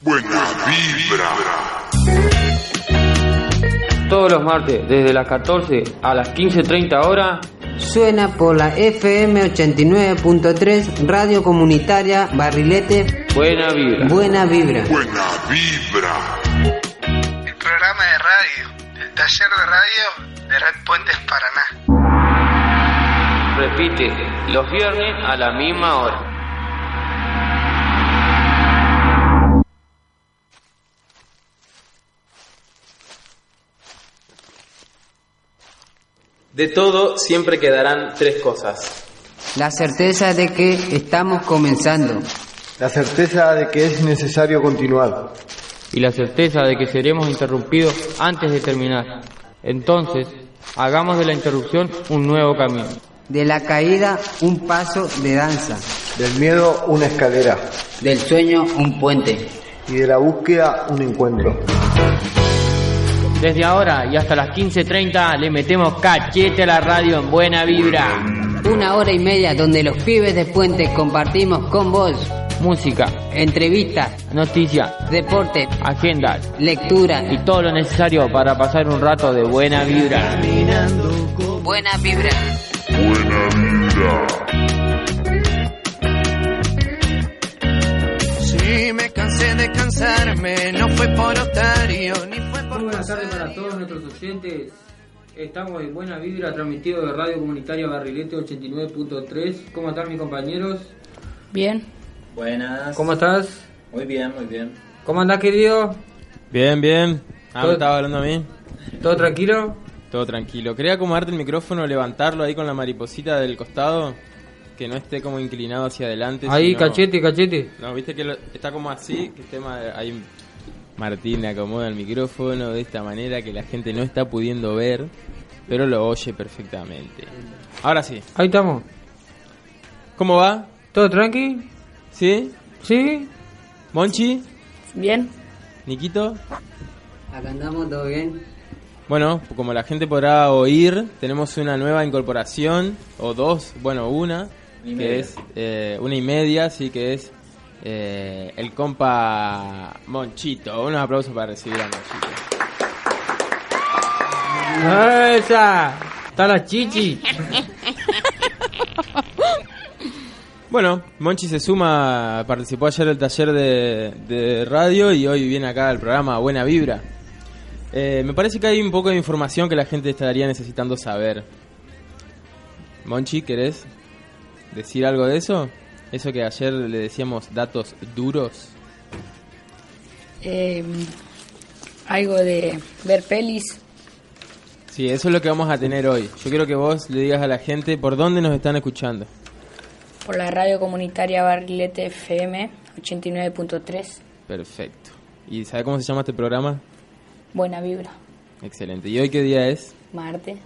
Buena vibra. Todos los martes, desde las 14 a las 15.30 horas, Suena por la FM 89.3 Radio Comunitaria Barrilete buena vibra. Buena Vibra. Buena vibra. El programa de radio, el taller de radio de Red Puentes Paraná. Repite los viernes a la misma hora. De todo siempre quedarán tres cosas. La certeza de que estamos comenzando. La certeza de que es necesario continuar. Y la certeza de que seremos interrumpidos antes de terminar. Entonces, hagamos de la interrupción un nuevo camino. De la caída un paso de danza. Del miedo una escalera. Del sueño un puente. Y de la búsqueda un encuentro. Desde ahora y hasta las 15.30 le metemos cachete a la radio en buena vibra. Una hora y media donde los pibes de Puente compartimos con vos Música, entrevistas, noticias, deporte, agendas lectura y todo lo necesario para pasar un rato de buena vibra. Buena Vibra. Buena vibra. Si me cansé de cansarme, no fue por otario, ni Muy buenas tardes para todos nuestros oyentes. Estamos en Buena Vibra, transmitido de Radio Comunitaria Barrilete 89.3. ¿Cómo están mis compañeros? Bien, Buenas. ¿Cómo estás? Muy bien, muy bien. ¿Cómo andás, querido? Bien, bien. Ah, Todo- ¿me estaba hablando a mí? ¿Todo tranquilo? Todo tranquilo. Quería acomodarte el micrófono, levantarlo ahí con la mariposita del costado, que no esté como inclinado hacia adelante. Ahí, sino- cachete, cachete. No, viste que lo- está como así, que esté ahí Martín le acomoda el micrófono de esta manera que la gente no está pudiendo ver, pero lo oye perfectamente. Ahora sí. Ahí estamos. ¿Cómo va? ¿Todo tranqui? ¿Sí? ¿Sí? ¿Monchi? bien. ¿Niquito? Acá andamos todo bien. Bueno, como la gente podrá oír, tenemos una nueva incorporación, o dos, bueno, una, que es eh, una y media, sí, que es eh, el compa Monchito. Unos aplausos para recibir a Monchito. ¡Esa! Está la chichi. Bueno, Monchi se suma, participó ayer del taller de, de radio y hoy viene acá al programa Buena Vibra. Eh, me parece que hay un poco de información que la gente estaría necesitando saber. Monchi, ¿querés decir algo de eso? Eso que ayer le decíamos datos duros. Eh, algo de ver pelis. Sí, eso es lo que vamos a tener hoy. Yo quiero que vos le digas a la gente por dónde nos están escuchando. por la radio comunitaria Barrilete FM 89.3. Perfecto. ¿Y sabe cómo se llama este programa? Buena vibra. Excelente. ¿Y hoy qué día es? Marte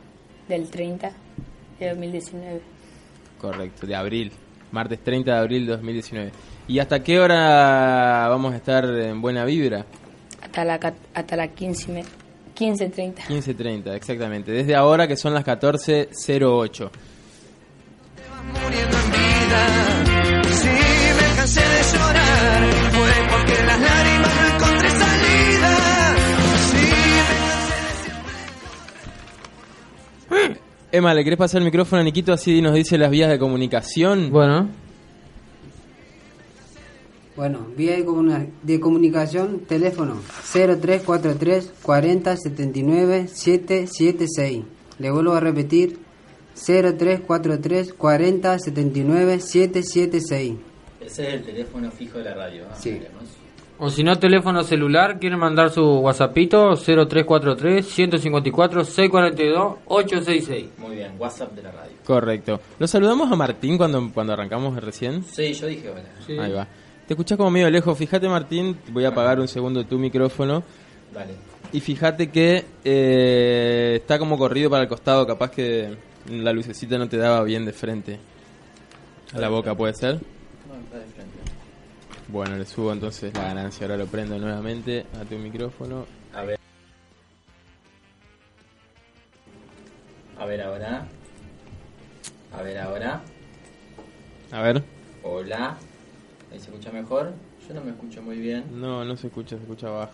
del 30 de 2019. Correcto, de abril. Martes 30 de abril de 2019. ¿Y hasta qué hora vamos a estar en buena vibra? Hasta la, hasta la 15 y me- 15.30. 15.30, exactamente. Desde ahora que son las 14.08. muriendo en vida. Emma, ¿le querés pasar el micrófono a Niquito así nos dice las vías de comunicación? Bueno, Bueno, vía de, comuna- de comunicación, teléfono 0343 40 79 776. Le vuelvo a repetir 0343 40 79 776. Ese es el teléfono fijo de la radio. ¿ah? Sí. Veremos. O si no, teléfono celular, quieren mandar su WhatsAppito 0343 154 642 866. Muy bien, WhatsApp de la radio. Correcto. ¿Lo saludamos a Martín cuando, cuando arrancamos recién? Sí, yo dije hola. Sí. Ahí va. Te escuchás como medio lejos. Fíjate, Martín, voy a apagar un segundo tu micrófono. Dale. Y fíjate que eh, está como corrido para el costado, capaz que la lucecita no te daba bien de frente. A la boca, ¿puede ser? No, está de frente. Bueno, le subo entonces la ganancia. Ahora lo prendo nuevamente a tu micrófono. A ver. A ver ahora. A ver ahora. A ver. Hola. Ahí se escucha mejor. Yo no me escucho muy bien. No, no se escucha, se escucha abajo.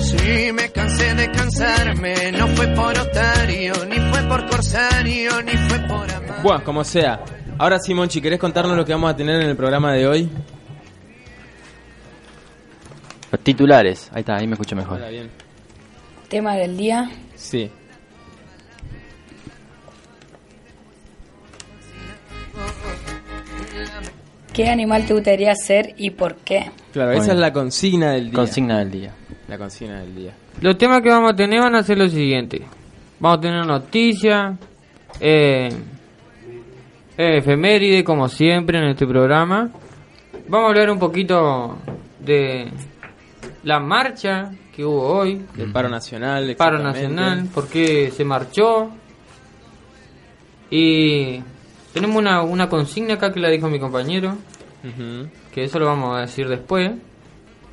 Sí, me cansé de cansarme, no fue por otario, ni fue por corsario, ni fue por amar. Bueno, como sea. Ahora sí, Monchi, ¿querés contarnos lo que vamos a tener en el programa de hoy? Los titulares. Ahí está, ahí me escucho mejor. Hola, bien. Tema del día. Sí. ¿Qué animal te gustaría ser y por qué? Claro, Muy esa bien. es la consigna del día. Consigna del día. La consigna del día. Los temas que vamos a tener van a ser los siguientes. Vamos a tener noticias, eh, eh, efeméride, como siempre en este programa. Vamos a hablar un poquito de la marcha que hubo hoy, El paro nacional. paro nacional, por qué se marchó. Y tenemos una, una consigna acá que la dijo mi compañero, que eso lo vamos a decir después.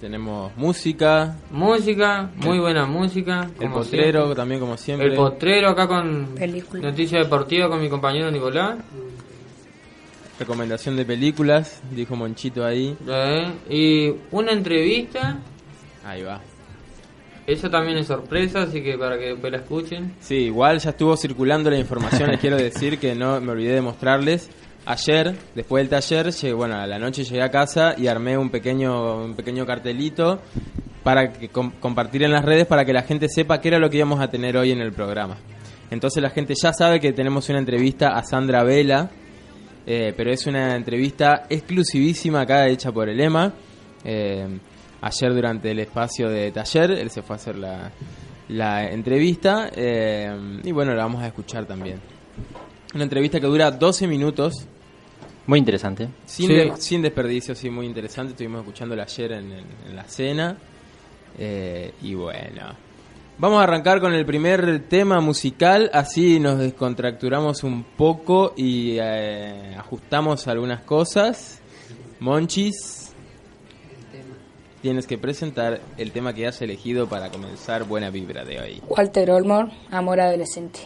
Tenemos música, Música, muy buena música. el como potrero siempre. también como siempre. El potrero acá con Película. noticia deportiva con mi compañero Nicolás. Recomendación de películas, dijo Monchito ahí. Eh, y una entrevista. Ahí va. Eso también es sorpresa, así que para que después la escuchen. Sí, igual ya estuvo circulando la información, les quiero decir que no me olvidé de mostrarles. Ayer, después del taller, llegué, bueno, a la noche llegué a casa y armé un pequeño, un pequeño cartelito para que com- compartir en las redes para que la gente sepa qué era lo que íbamos a tener hoy en el programa. Entonces la gente ya sabe que tenemos una entrevista a Sandra Vela, eh, pero es una entrevista exclusivísima acá hecha por el EMA. Eh, ayer durante el espacio de taller, él se fue a hacer la, la entrevista eh, y bueno, la vamos a escuchar también. Una entrevista que dura 12 minutos, Muy interesante. sin, Sí. de- sin desperdicio, sí, muy interesante. Estuvimos escuchándola ayer en, en- en la cena. Eh, y bueno, vamos a arrancar con el primer tema musical, así nos descontracturamos un poco y eh, ajustamos algunas cosas. Monchis, tienes que presentar el tema que has elegido para comenzar Buena Vibra de hoy. Walter Olmore, Amor Adolescente.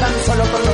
Tan solo con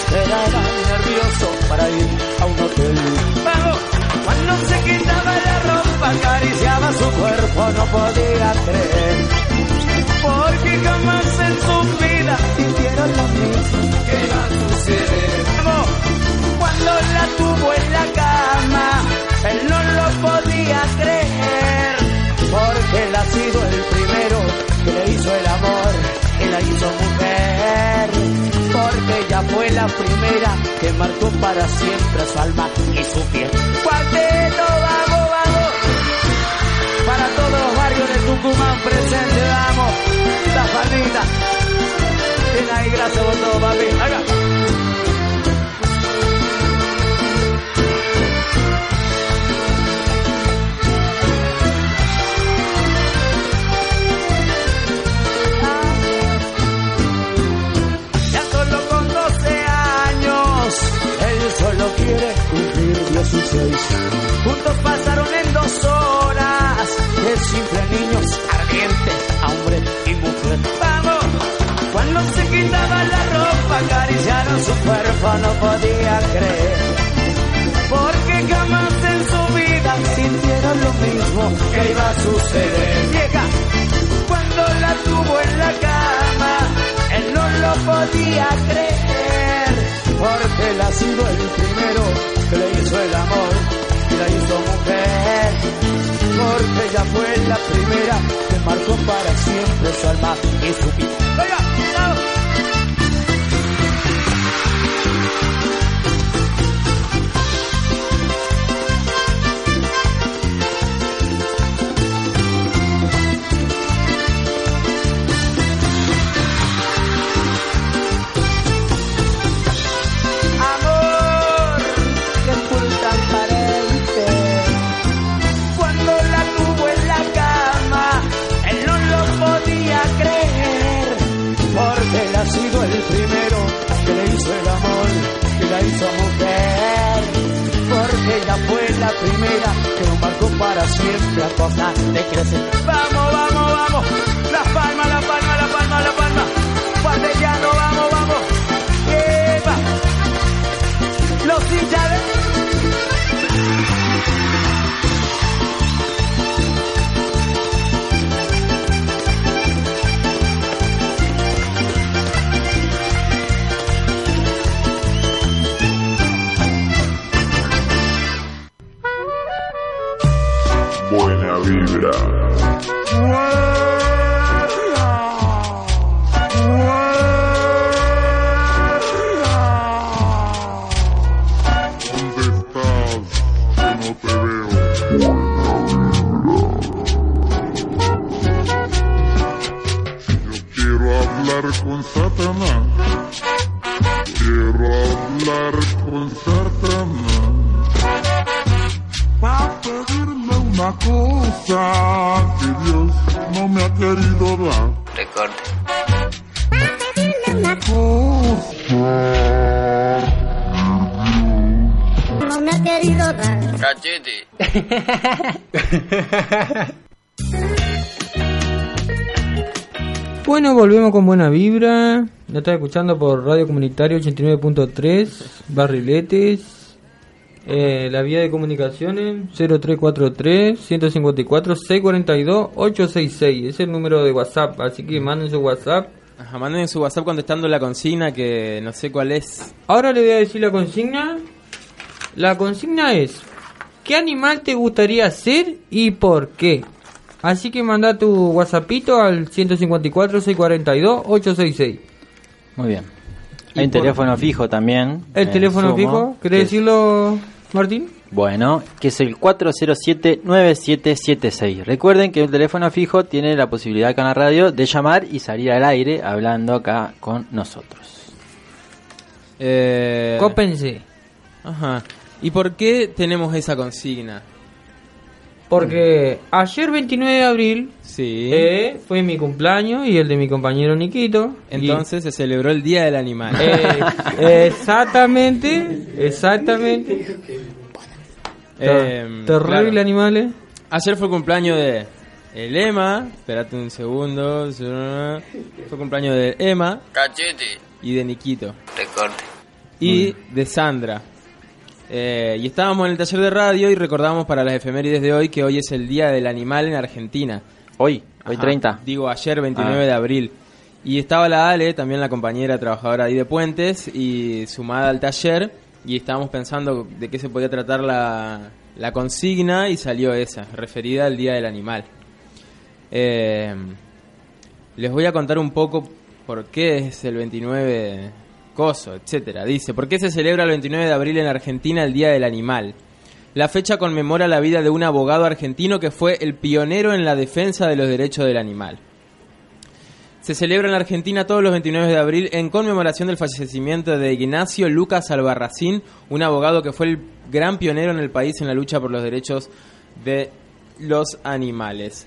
esperaba nervioso para ir a un hotel. Vamos, cuando se quitaba la ropa acariciaba su cuerpo, no podía creer. Porque jamás en su vida sintieron lo mismo que iba a suceder. Cuando la tuvo en la cama, él no lo podía creer, porque él ha sido el primero que le hizo el amor, que la hizo mujer, ella fue la primera que marcó para siempre su alma y su piel. Cuarteto, vamos, vamos, para todos los barrios de Tucumán presente, vamos, la palmita. Bien ahí, gracias por todo, papi. Mismo que iba a suceder. Vieja, cuando la tuvo en la cama, él no lo podía creer, porque él ha sido el primero que le hizo el amor y la hizo mujer, porque ella fue la primera que marcó para siempre su alma y su vida. la primera que un barco para siempre a costa de crecer. Vamos, vamos, vamos. La palma, la palma, la palma, la palma. Patellano, vamos, vamos. Lleva. Los hinchas de... vibra. Volvemos con buena vibra. Nos está escuchando por Radio Comunitario 89.3, Barriletes. Eh, la vía de comunicaciones 0343 154 642 866. Es el número de WhatsApp, así que manden su WhatsApp. Ajá, manden su WhatsApp contestando la consigna que no sé cuál es. Ahora le voy a decir la consigna. La consigna es: ¿Qué animal te gustaría ser y por qué? Así que manda tu WhatsAppito al 154 642 866. Muy bien. Y Hay un por- teléfono fijo también. ¿El eh, teléfono Sumo, fijo? que ¿Querés es- decirlo, Martín? Bueno, que es el 407-9776. Recuerden que el teléfono fijo tiene la posibilidad acá en la radio de llamar y salir al aire hablando acá con nosotros. Eh, Cópense. Ajá. ¿Y por qué tenemos esa consigna? Porque ayer 29 de abril Sí. eh, fue mi cumpleaños y el de mi compañero Niquito. y- Entonces se celebró el Día del Animal. Eh, exactamente, exactamente. Eh, Terrible claro. animales. Ayer fue cumpleaños de el Emma. Espérate un segundo. Fue cumpleaños de Emma y de Niquito. Y de Sandra. Eh, y estábamos en el taller de radio y recordamos para las efemérides de hoy que hoy es el Día del Animal en Argentina. Hoy, hoy Ajá, 30. Digo, ayer 29 Ah. de abril. Y estaba la Ale, también la compañera trabajadora ahí de Puentes, y sumada al taller. Y estábamos pensando de qué se podía tratar la, la consigna y salió esa, referida al Día del Animal. Eh, les voy a contar un poco por qué es el 29 etcétera. Dice, ¿por qué se celebra el 29 de abril en Argentina el Día del Animal? La fecha conmemora la vida de un abogado argentino que fue el pionero en la defensa de los derechos del animal. Se celebra en Argentina todos los 29 de abril en conmemoración del fallecimiento de Ignacio Lucas Albarracín, un abogado que fue el gran pionero en el país en la lucha por los derechos de los animales.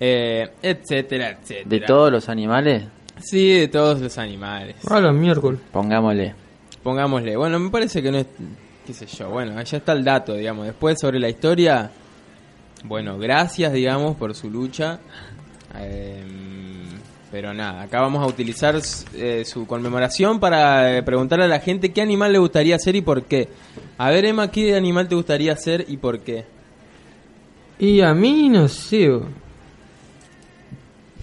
Eh, etcétera, etcétera. De todos los animales, Sí, de todos los animales. A la miércoles. pongámosle. Pongámosle. Bueno, me parece que no es. qué sé yo. Bueno, allá está el dato, digamos. Después sobre la historia. Bueno, gracias, digamos, por su lucha. Eh, pero nada, acá vamos a utilizar eh, su conmemoración para eh, preguntarle a la gente qué animal le gustaría ser y por qué. A ver, Emma, ¿qué animal te gustaría ser y por qué? Y a mí no sé.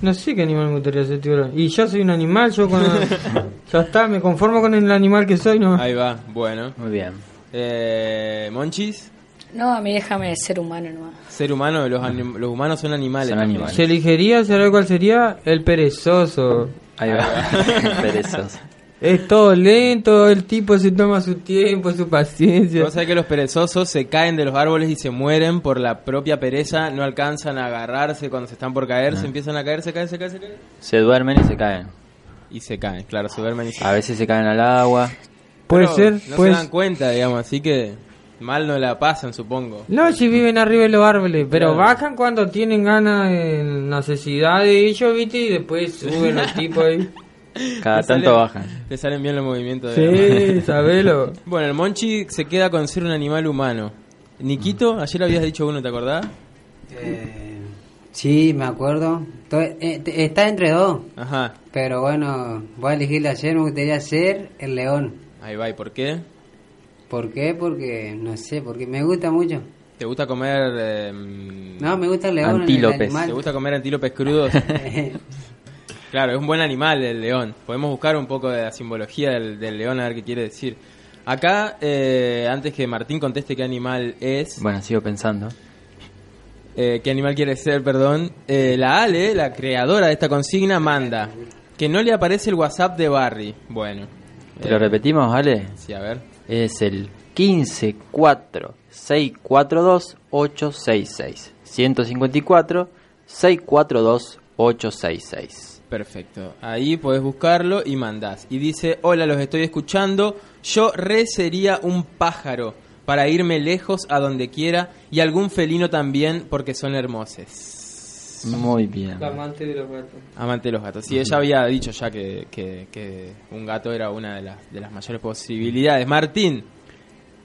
No sé qué animal me gustaría ser, tío. Y yo soy un animal, yo cuando... ya está, me conformo con el animal que soy, ¿no? Ahí va, bueno. Muy bien. Eh, Monchis, No, a mí déjame ser humano nomás. ser humano, los, anim- los humanos son animales. Son animales. Se elegiría, ¿sabes cuál sería? El perezoso. Ahí va. Perezoso. Es todo lento, el tipo se toma su tiempo, su paciencia. Vos sabés que los perezosos se caen de los árboles y se mueren por la propia pereza, no alcanzan a agarrarse cuando se están por caer, se empiezan a caer, se caen, se caen, se caen. Se duermen y se caen. Y se caen, claro, se duermen y se A veces se caen al agua. Puede Pero ser, No pues. se dan cuenta, digamos, así que mal no la pasan, supongo. No, si viven arriba de los árboles, pero Claro. bajan cuando tienen ganas, en necesidad de ellos, ¿viste? Y después suben los tipos ahí. Cada tanto salen- bajan. Te salen bien los movimientos. digamos. Sí, sabelo. Bueno, el Monchi se queda con ser un animal humano. Niquito, ayer habías dicho uno, ¿te acordás? Eh, sí, me acuerdo. Eh, está entre dos, Ajá, pero bueno, voy a elegir de ayer, me gustaría ser el león. ahí va. ¿Y por qué? ¿Por qué? Porque, no sé, porque me gusta mucho. ¿Te gusta comer... eh, No, me gusta el león, el Antílopes. animal. ¿Te gusta comer antílopes crudos? Claro, es un buen animal el león. Podemos buscar un poco de la simbología del, del león a ver qué quiere decir. Acá, eh, antes que Martín conteste qué animal es, Bueno, sigo pensando. eh, qué animal quiere ser, perdón, eh, la Ale, la creadora de esta consigna, manda que no le aparece el WhatsApp de Barry. Bueno. ¿Te eh, lo repetimos, vale? Sí, a ver. Es el 154642 866 154 642 866 Perfecto. Ahí podés buscarlo y mandás. Y dice, hola, los estoy escuchando. Yo re sería un pájaro para irme lejos a donde quiera y algún felino también porque son hermosos. Muy bien. La amante de los gatos. Amante de los gatos. Sí, ella había dicho ya que, que- que un gato era una de las, de las mayores posibilidades. Martín,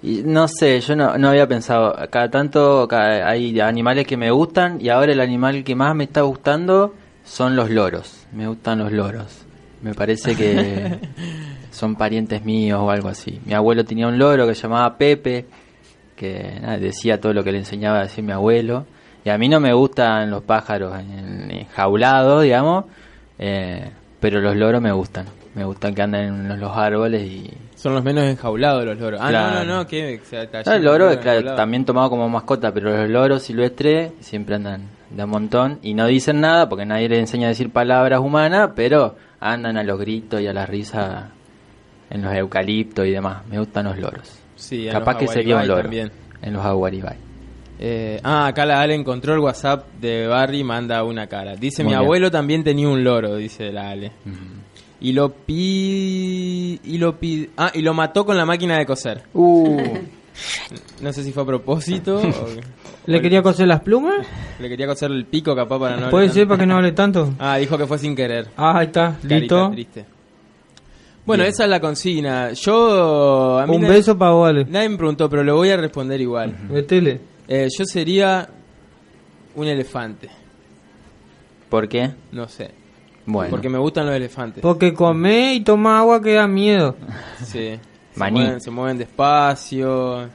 Y no sé, yo no, no había pensado. Cada tanto ca- hay animales que me gustan y ahora el animal que más me está gustando son los loros. Me gustan los loros. Me parece que son parientes míos o algo así. Mi abuelo tenía un loro que se llamaba Pepe, que nada, decía todo lo que le enseñaba a decir mi abuelo. Y a mí no me gustan los pájaros en- enjaulados, digamos, eh, pero los loros me gustan. Me gustan que anden en los árboles y son los menos enjaulados los loros. Ah, Claro. no, no, no, que... no, el loro, claro, también tomado como mascota, pero los loros silvestres siempre andan de un montón y no dicen nada porque nadie les enseña a decir palabras humanas, pero andan a los gritos y a la risa en los eucaliptos y demás. Me gustan los loros. Sí, en Capaz los que sería un loro también. en los aguaribay. Eh, ah, acá la Ale encontró el WhatsApp de Barry y manda una cara. Dice, Muy mi bien. abuelo también tenía un loro, dice la Ale. Y lo pi... Y lo pi... Ah, y lo mató con la máquina de coser. Uh, No sé si fue a propósito o... ¿Le quería coser las plumas? Le quería coser el pico capaz para no... Puede hablar ser para que no hable tanto. Ah, dijo que fue sin querer. Ah, ahí está, listo. triste. Bueno, esa es la consigna. Yo... a mí Un nadie- beso para vale. Nadie me preguntó, pero lo voy a responder igual. Metele. Eh, yo sería un elefante. ¿Por qué? No sé. Bueno, Porque me gustan los elefantes. Porque come y toma agua que da miedo. Sí. Se Maní. mueven, se mueven despacio.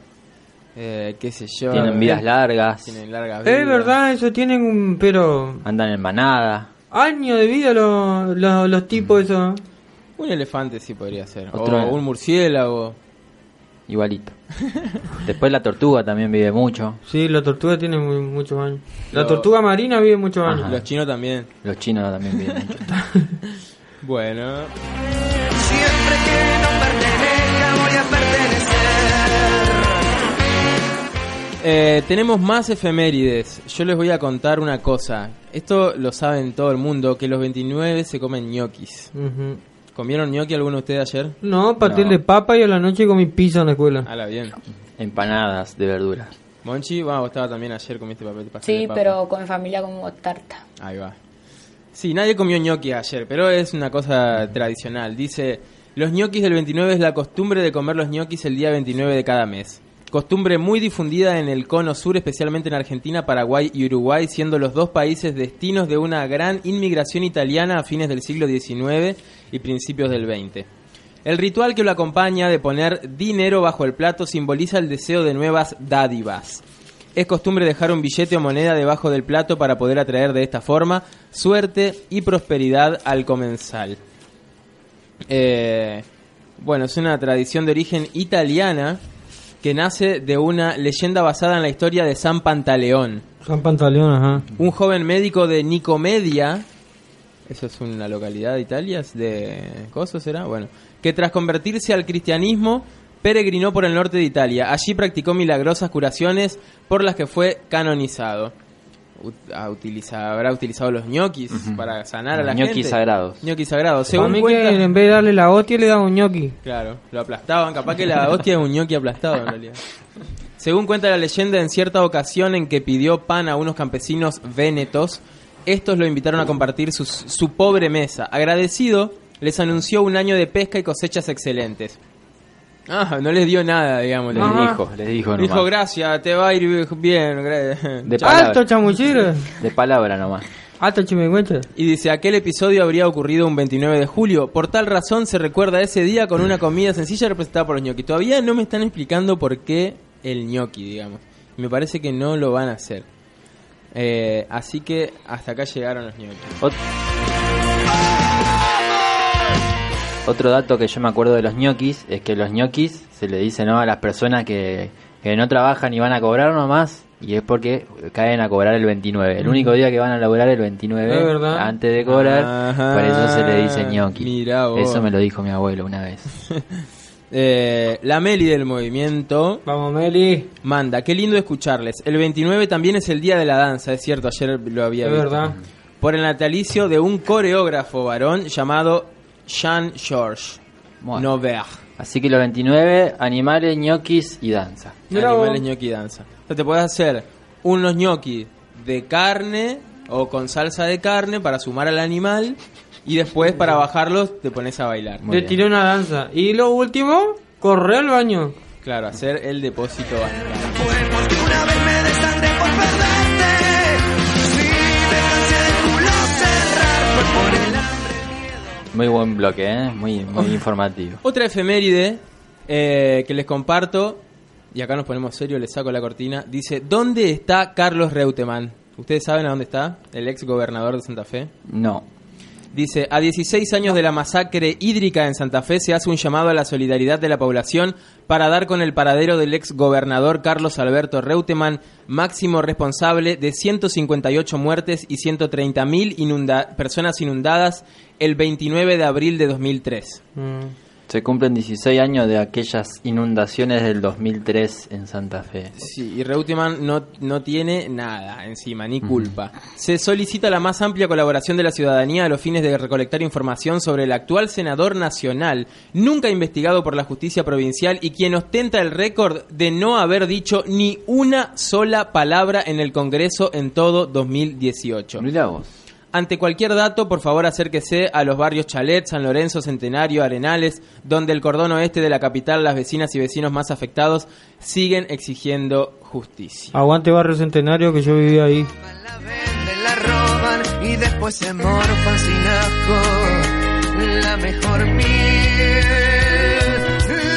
Eh, qué sé yo. tienen vidas Eh, largas, Tienen largas vidas. Es verdad, eso tienen un... Pero... andan en manada. Años de vida los, los, los tipos esos. Un elefante sí podría ser. Otro- O un murciélago. Igualito. Después la tortuga también vive mucho. Sí, la tortuga tiene muy- muchos años. La Lo- tortuga marina vive muchos años. Los chinos también. Los chinos también viven mucho. Bueno. Siempre que no Eh, tenemos más efemérides. Yo les voy a contar una cosa. Esto lo saben todo el mundo, que los 29 se comen ñoquis. ¿Comieron ñoqui alguno de ustedes ayer? No, pastel No. de papa y a la noche comí pizza en la escuela. Bien. Empanadas de verduras. Monchi, vos estaba también ayer, comiste papel de pastel de Sí, papa. pero con mi familia como tarta. Ahí va. Sí, nadie comió ñoqui ayer, pero es una cosa tradicional. Dice, los ñoquis del 29 es la costumbre de comer los ñoquis el día 29 de cada mes. Costumbre muy difundida en el cono sur, especialmente en Argentina, Paraguay y Uruguay, siendo los dos países destinos de una gran inmigración italiana a fines del siglo XIX y principios del XX. El ritual que lo acompaña de poner dinero bajo el plato simboliza el deseo de nuevas dádivas. Es costumbre dejar un billete o moneda debajo del plato para poder atraer de esta forma suerte y prosperidad al comensal. Eh, bueno, es una tradición de origen italiana que nace de una leyenda basada en la historia de San Pantaleón, San Pantaleón, ajá. un joven médico de Nicomedia, eso es una localidad de Italia, de ¿Coso será? Bueno, que tras convertirse al cristianismo peregrinó por el norte de Italia. Allí practicó milagrosas curaciones por las que fue canonizado. Utiliza- habrá utilizado los ñoquis para sanar a la ñoquis gente. sagrados. Ñoquis sagrados. Según mí cuenta, que en vez de darle la hostia le daba un ñoqui. Claro, lo aplastaban. Capaz que la hostia es un ñoqui aplastado en realidad. Según cuenta la leyenda, en cierta ocasión en que pidió pan a unos campesinos vénetos, estos lo invitaron a compartir su, su pobre mesa. Agradecido, les anunció un año de pesca y cosechas excelentes. Ah, no les dio nada, digamos. Les Ajá. dijo, les dijo nomás. Dijo, gracias, te va a ir bien. De Chao". palabra. Alto chamuchero. De palabra nomás. Alto chimenguenche. Y dice, aquel episodio habría ocurrido un 29 de julio. Por tal razón se recuerda ese día con una comida sencilla representada por los ñoquis. Todavía no me están explicando por qué el ñoqui, digamos. Me parece que no lo van a hacer. Eh, así que hasta acá llegaron los ñoquis. Ot- Otro dato que yo me acuerdo de los ñoquis es que los ñoquis se le dice ¿no? a las personas que, que no trabajan y van a cobrar nomás y es porque caen a cobrar el 29. El único día que van a laburar el 29 Es verdad. antes de cobrar, Ajá. por eso se le dice ñoqui. Mirá vos. Eso me lo dijo mi abuelo una vez. Eh, la Meli del movimiento Vamos, Meli. manda, qué lindo escucharles. El 29 también es el día de la danza, es cierto, ayer lo había Es visto. verdad. Por el natalicio de un coreógrafo varón llamado Jean Georges Bueno. Así que los 29, animales, ñoquis y danza. Animales vos. ñoqui danza. Te puedes hacer unos ñoquis de carne o con salsa de carne para sumar al animal y después para bajarlos te pones a bailar. Muy Le bien. tiré una danza. Y lo último, corre al baño. Claro, hacer el depósito. Muy buen bloque, ¿eh? Muy, muy informativo. Otra efeméride eh, que les comparto, y acá nos ponemos serio, les saco la cortina, dice, ¿dónde está Carlos Reutemann? ¿Ustedes saben a dónde está? El ex gobernador de Santa Fe. No. Dice, a 16 años de la masacre hídrica en Santa Fe se hace un llamado a la solidaridad de la población para dar con el paradero del ex gobernador Carlos Alberto Reutemann, máximo responsable de 158 muertes y 130.000 inunda personas inundadas el 29 de abril de 2003. Mm. Se cumplen 16 años de aquellas inundaciones del 2003 en Santa Fe. Sí, y Reutemann no, no tiene nada encima, ni culpa. Se solicita la más amplia colaboración de la ciudadanía a los fines de recolectar información sobre el actual senador nacional, nunca investigado por la justicia provincial y quien ostenta el récord de no haber dicho ni una sola palabra en el Congreso en todo 2018. Mirá vos. Ante cualquier dato, por favor acérquese a los barrios Chalet, San Lorenzo, Centenario, Arenales, donde el cordón oeste de la capital, las vecinas y vecinos más afectados siguen exigiendo justicia. Aguante Barrio Centenario que yo vivía ahí. La venden, la roban y después se morfan sin asco. La mejor miel,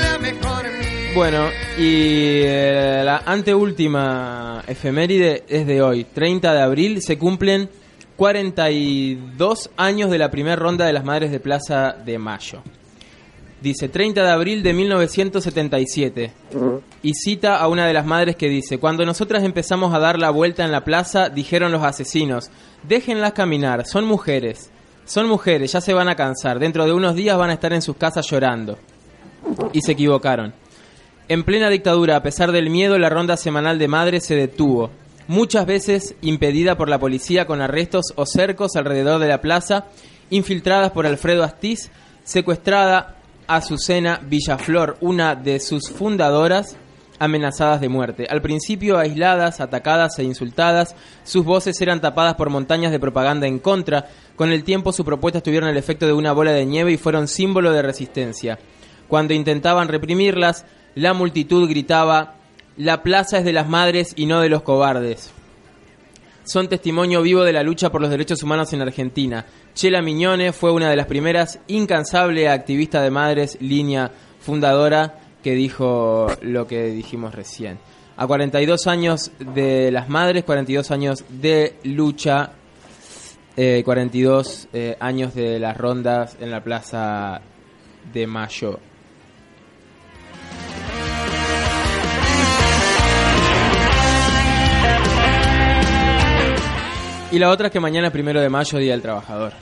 la mejor miel. Bueno, y eh, la anteúltima efeméride es de hoy, 30 de abril, se cumplen 42 años de la primera ronda de las Madres de Plaza de Mayo. Dice 30 de abril de 1977 y cita a una de las madres que dice, cuando nosotras empezamos a dar la vuelta en la plaza, dijeron los asesinos, déjenlas caminar, son mujeres, son mujeres, ya se van a cansar, dentro de unos días van a estar en sus casas llorando. Y se equivocaron. En plena dictadura, a pesar del miedo, la ronda semanal de madres se detuvo. Muchas veces impedida por la policía con arrestos o cercos alrededor de la plaza, infiltradas por Alfredo Astiz, secuestrada Azucena Villaflor, una de sus fundadoras, amenazadas de muerte. Al principio aisladas, atacadas e insultadas, sus voces eran tapadas por montañas de propaganda en contra. Con el tiempo sus propuestas tuvieron el efecto de una bola de nieve y fueron símbolo de resistencia. Cuando intentaban reprimirlas, la multitud gritaba, la plaza es de las madres y no de los cobardes. Son testimonio vivo de la lucha por los derechos humanos en Argentina. Chela Miñone fue una de las primeras incansable activista de madres, línea fundadora, que dijo lo que dijimos recién. A 42 años de las madres, 42 años de lucha, eh, 42 eh, años de las rondas en la Plaza de Mayo. Y la otra es que mañana es primero de mayo, Día del Trabajador.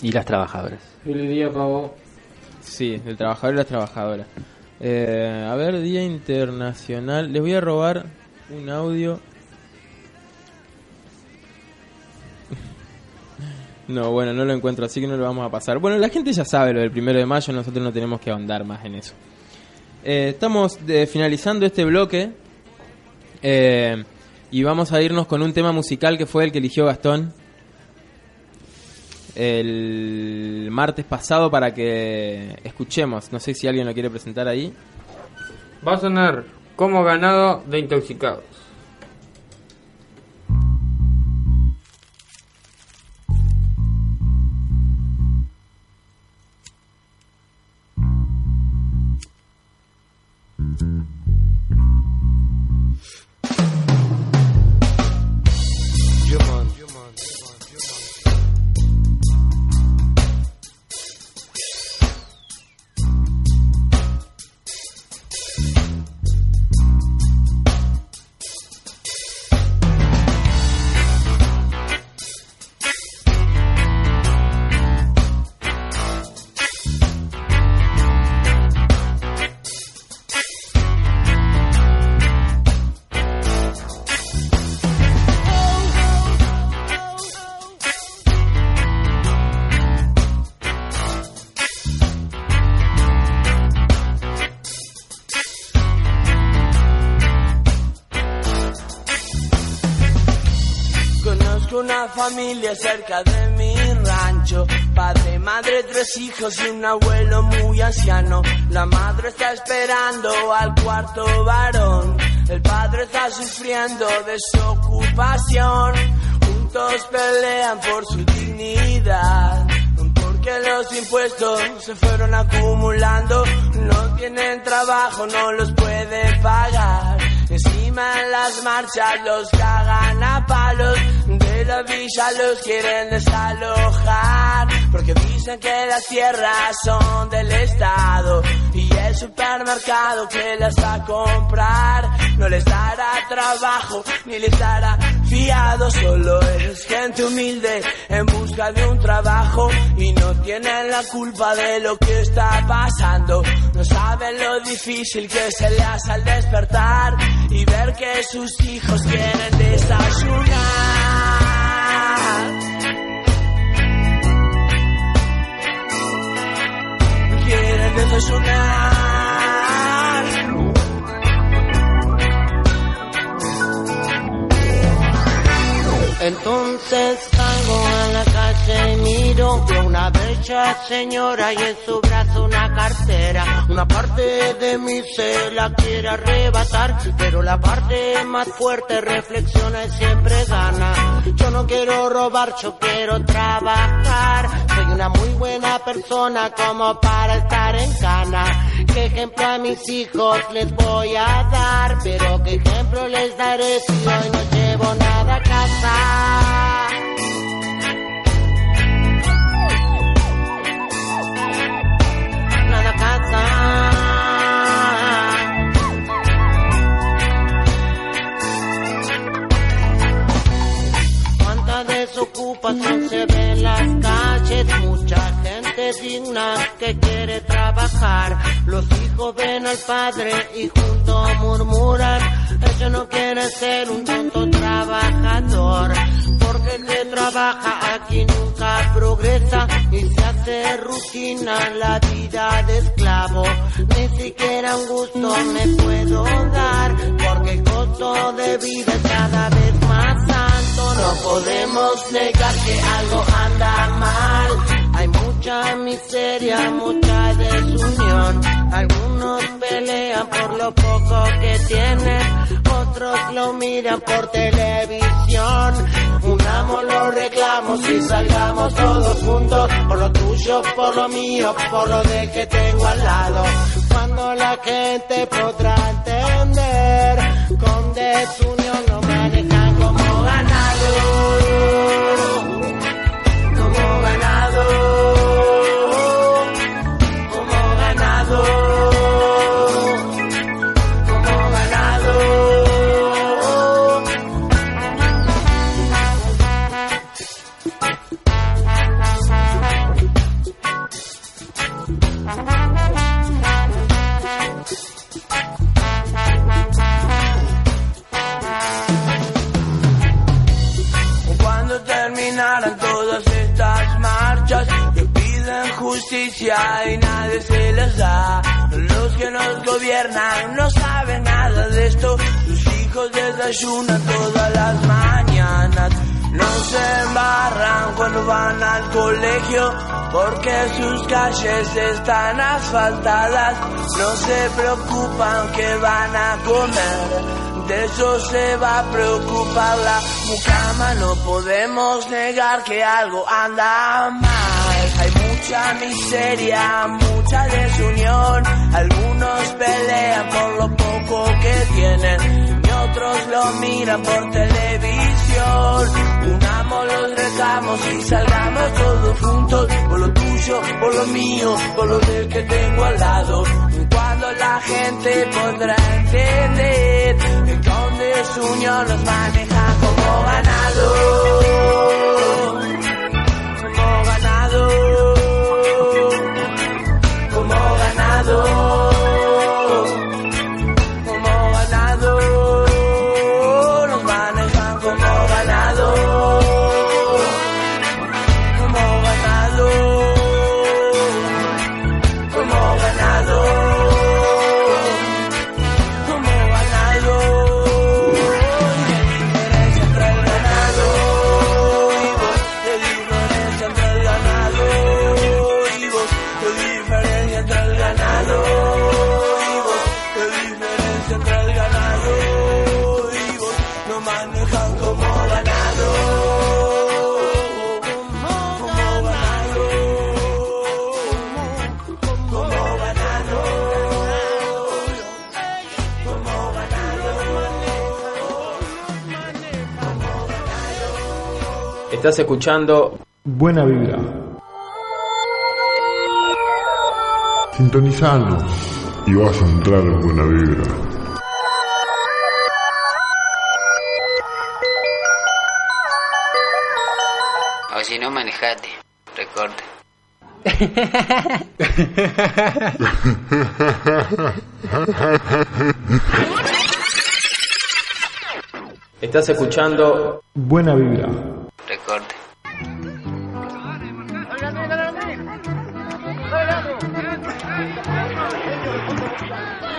Y las trabajadoras. Feliz día, pavo. Sí, del trabajador y las trabajadoras. Eh, a ver, Día Internacional. Les voy a robar un audio. No, bueno, no lo encuentro, así que no lo vamos a pasar. Bueno, la gente ya sabe lo del primero de mayo, nosotros no tenemos que ahondar más en eso. Eh, estamos finalizando este bloque eh, y vamos a irnos con un tema musical que fue el que eligió Gastón. el martes pasado para que escuchemos. No sé si alguien lo quiere presentar ahí. Va a sonar como ganado de intoxicados. Cerca de mi rancho. Padre, madre, tres hijos y un abuelo muy anciano. La madre está esperando al cuarto varón. El padre está sufriendo desocupación. Juntos pelean por su dignidad. Porque los impuestos se fueron acumulando. No tienen trabajo, no los pueden pagar. Encima en las marchas los cagan a la villa los quieren desalojar. Porque dicen que las tierras son del Estado. Y el supermercado que las va a comprar. No les dará trabajo ni les dará fiado. Solo es gente humilde en busca de un trabajo. Y no tienen la culpa de lo que está pasando. No saben lo difícil que se le hace al despertar y ver que sus hijos quieren desayunar. Quieren desayunar. Entonces salgo a la calle y miro Veo una bella señora y en su brazo una cartera. Una parte de mí se la quiere arrebatar Pero la parte más fuerte reflexiona y siempre gana. Yo no quiero robar, yo quiero trabajar. Soy una muy buena persona como para estar en cana. ¿Qué ejemplo a mis hijos les voy a dar? Pero ¿qué ejemplo les daré si hoy no llevo nada a casa? Nada a casa. Cuánta desocupación se ve en las calles, mucha gente digna que quiere Los hijos ven al padre y juntos murmuran, ellos no quieren ser un tonto trabajador. Porque el que trabaja aquí nunca progresa y se hace rutina la vida de esclavo. Ni siquiera un gusto me puedo dar, porque el costo de vida es cada vez más alto. No podemos negar que algo anda mal. Hay mucha miseria, mucha desunión. Algunos pelean por lo poco que tienen, otros lo miran por televisión. Unamos los reclamos y salgamos todos juntos por lo tuyo, por lo mío, por lo de que tengo al lado. Cuando la gente podrá entender, con desunión no justicia y nadie se las da. Los que nos gobiernan no saben nada de esto. Sus hijos desayunan todas las mañanas. No se embarran cuando van al colegio porque sus calles están asfaltadas. No se preocupan que van a comer. De eso se va a preocupar la mucama. No podemos negar que algo anda mal. Mucha miseria, mucha desunión. Algunos pelean por lo poco que tienen y otros lo miran por televisión. Unamos los recamos y salgamos todos juntos por lo tuyo, por lo mío, por lo del que tengo al lado. Cuando la gente podrá entender que con desunión nos maneja como ganado. Ganado. Estás escuchando Buena vibra. Sintonizanos y vas a entrar en buena vibra. O si no, manejate. Recorta. estás escuchando Buena vibra.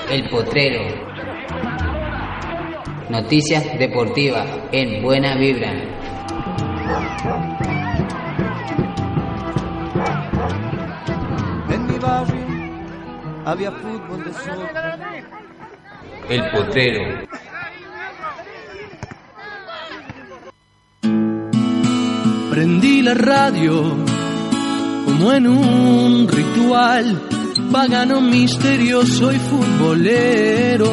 El potrero. Noticias deportivas en Buena Vibra. En mi barrio había fútbol de soca. El potrero. Prendí la radio como en un ritual pagano misterioso y futbolero.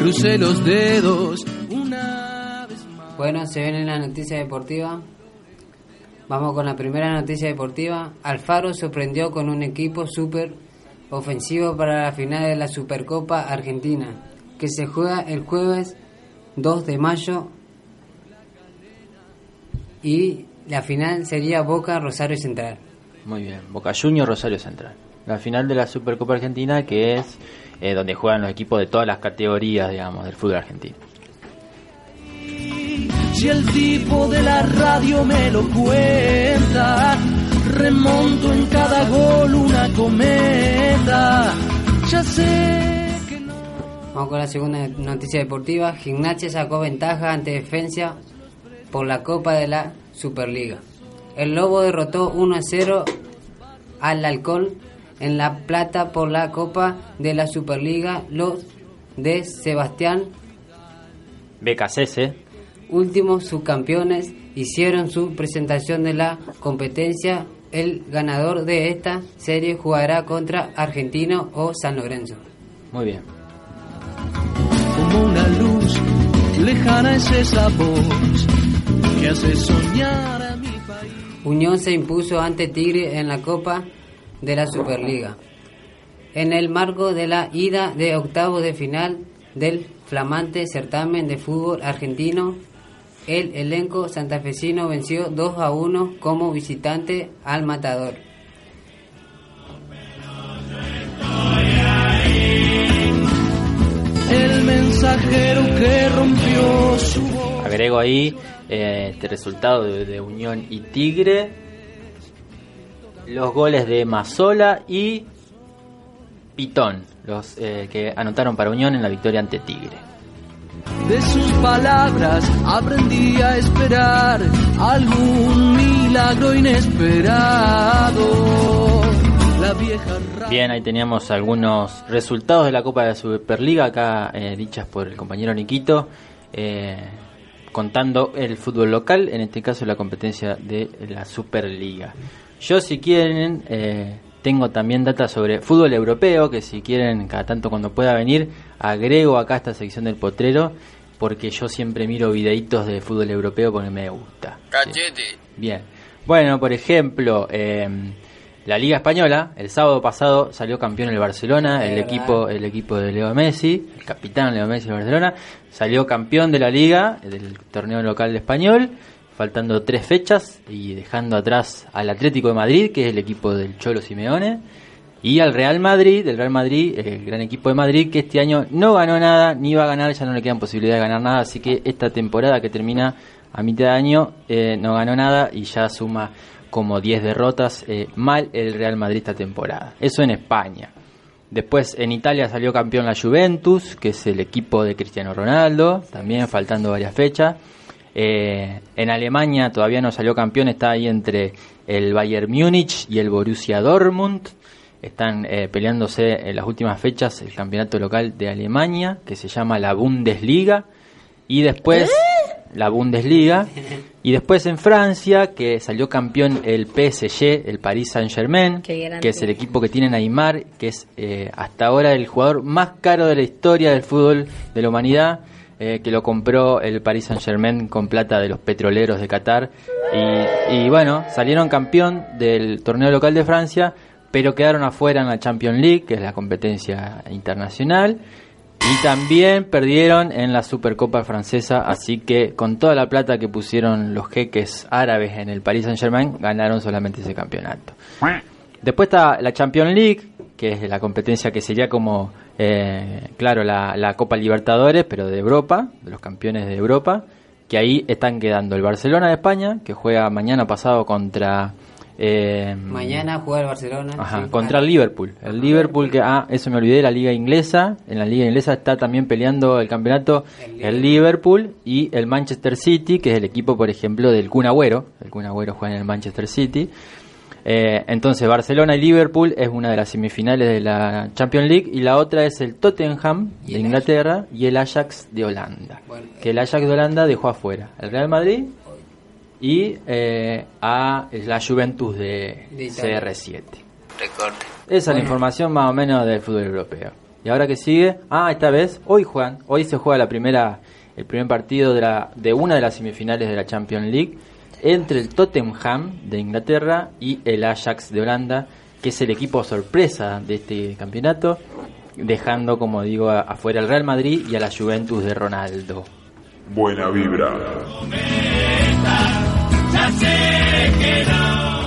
Crucé los dedos una vez más. Bueno, se viene la noticia deportiva. Vamos con la primera noticia deportiva. Alfaro sorprendió con un equipo súper ofensivo para la final de la Supercopa Argentina, que se juega el jueves 2 de mayo y la final sería Boca Rosario Central. Muy bien, Boca Juniors Rosario Central. La final de la Supercopa Argentina que es eh, donde juegan los equipos de todas las categorías, digamos, del fútbol argentino. Si el tipo de la radio me lo cuenta, remonto en cada gol una cometa. Ya sé que no. Vamos con la segunda noticia deportiva. Gimnasia sacó ventaja ante Defensa por la Copa de la Superliga. El Lobo derrotó 1 a 0 al Alcohol en La Plata por la Copa de la Superliga. Los de Sebastián, BKCS, últimos subcampeones, hicieron su presentación de la competencia. El ganador de esta serie jugará contra Argentino o San Lorenzo. muy bien. Como una luz lejana es esa voz que hace soñar. Unión se impuso ante Tigre en la Copa de la Superliga. En el marco de la ida de octavos de final del flamante certamen de fútbol argentino, el elenco santafesino venció 2 a 1 como visitante al Matador. El mensajero que rompió su voz. Agrego ahí eh, este resultado de, de Unión y Tigre, los goles de Mazola y Pitón, los eh, que anotaron para Unión en la victoria ante Tigre. De sus palabras aprendí a esperar algún milagro inesperado. La vieja ra- Bien, ahí teníamos algunos resultados de la Copa de la Superliga, acá eh, dichas por el compañero Niquito, eh, contando el fútbol local, en este caso la competencia de la Superliga. Yo, si quieren, eh, tengo también data sobre fútbol europeo, que si quieren, cada tanto cuando pueda venir, agrego acá esta sección del potrero, porque yo siempre miro videitos de fútbol europeo porque me gusta. Cachete. Bien. Bueno, por ejemplo, eh, la Liga Española, el sábado pasado salió campeón el Barcelona, el verdad. equipo, el equipo de Leo Messi, el capitán Leo Messi de Barcelona, salió campeón de la Liga, del torneo local de español, faltando tres fechas y dejando atrás al Atlético de Madrid, que es el equipo del Cholo Simeone, y al Real Madrid, el Real Madrid, el gran equipo de Madrid, que este año no ganó nada, ni va a ganar, ya no le quedan posibilidades de ganar nada, así que esta temporada que termina a mitad de año eh, no ganó nada y ya suma como 10 derrotas eh, mal el Real Madrid esta temporada. Eso en España. Después en Italia salió campeón la Juventus, que es el equipo de Cristiano Ronaldo, también faltando varias fechas. Eh, en Alemania todavía no salió campeón, está ahí entre el Bayern Múnich y el Borussia Dortmund. Están eh, peleándose en las últimas fechas el campeonato local de Alemania, que se llama la Bundesliga. Y después la Bundesliga. Y después en Francia, que salió campeón el PSG, el Paris Saint Germain, Qué grande. que es el equipo que tiene Neymar, que es eh, hasta ahora el jugador más caro de la historia del fútbol de la humanidad, eh, que lo compró el Paris Saint Germain con plata de los petroleros de Qatar. Y, y bueno, salieron campeón del torneo local de Francia, pero quedaron afuera en la Champions League, que es la competencia internacional. Y también perdieron en la Supercopa francesa, así que con toda la plata que pusieron los jeques árabes en el Paris Saint Germain, ganaron solamente ese campeonato. Después está la Champions League, que es la competencia que sería como, eh, claro, la, la Copa Libertadores, pero de Europa, de los campeones de Europa, que ahí están quedando el Barcelona de España, que juega mañana pasado contra... eh, Mañana juega el Barcelona. Ajá, sí. contra el Liverpool. El Liverpool que, ah, eso me olvidé, la liga inglesa. En la liga inglesa está también peleando el campeonato el Liverpool y el Manchester City, que es el equipo, por ejemplo, del Kun Agüero. El Kun Agüero juega en el Manchester City. Eh, entonces, Barcelona y Liverpool es una de las semifinales de la Champions League y la otra es el Tottenham de Inglaterra y el Ajax de Holanda. Que el Ajax de Holanda dejó afuera el Real Madrid y eh, a la Juventus de, De Italia. CR7. Recorte. Esa es la información más o menos del fútbol europeo. Y ahora que sigue, ah, esta vez, hoy juegan, hoy se juega la primera, el primer partido de, la, de una de las semifinales de la Champions League entre el Tottenham de Inglaterra y el Ajax de Holanda, que es el equipo sorpresa de este campeonato, dejando, como digo, afuera al Real Madrid y a la Juventus de Ronaldo. Buena vibra.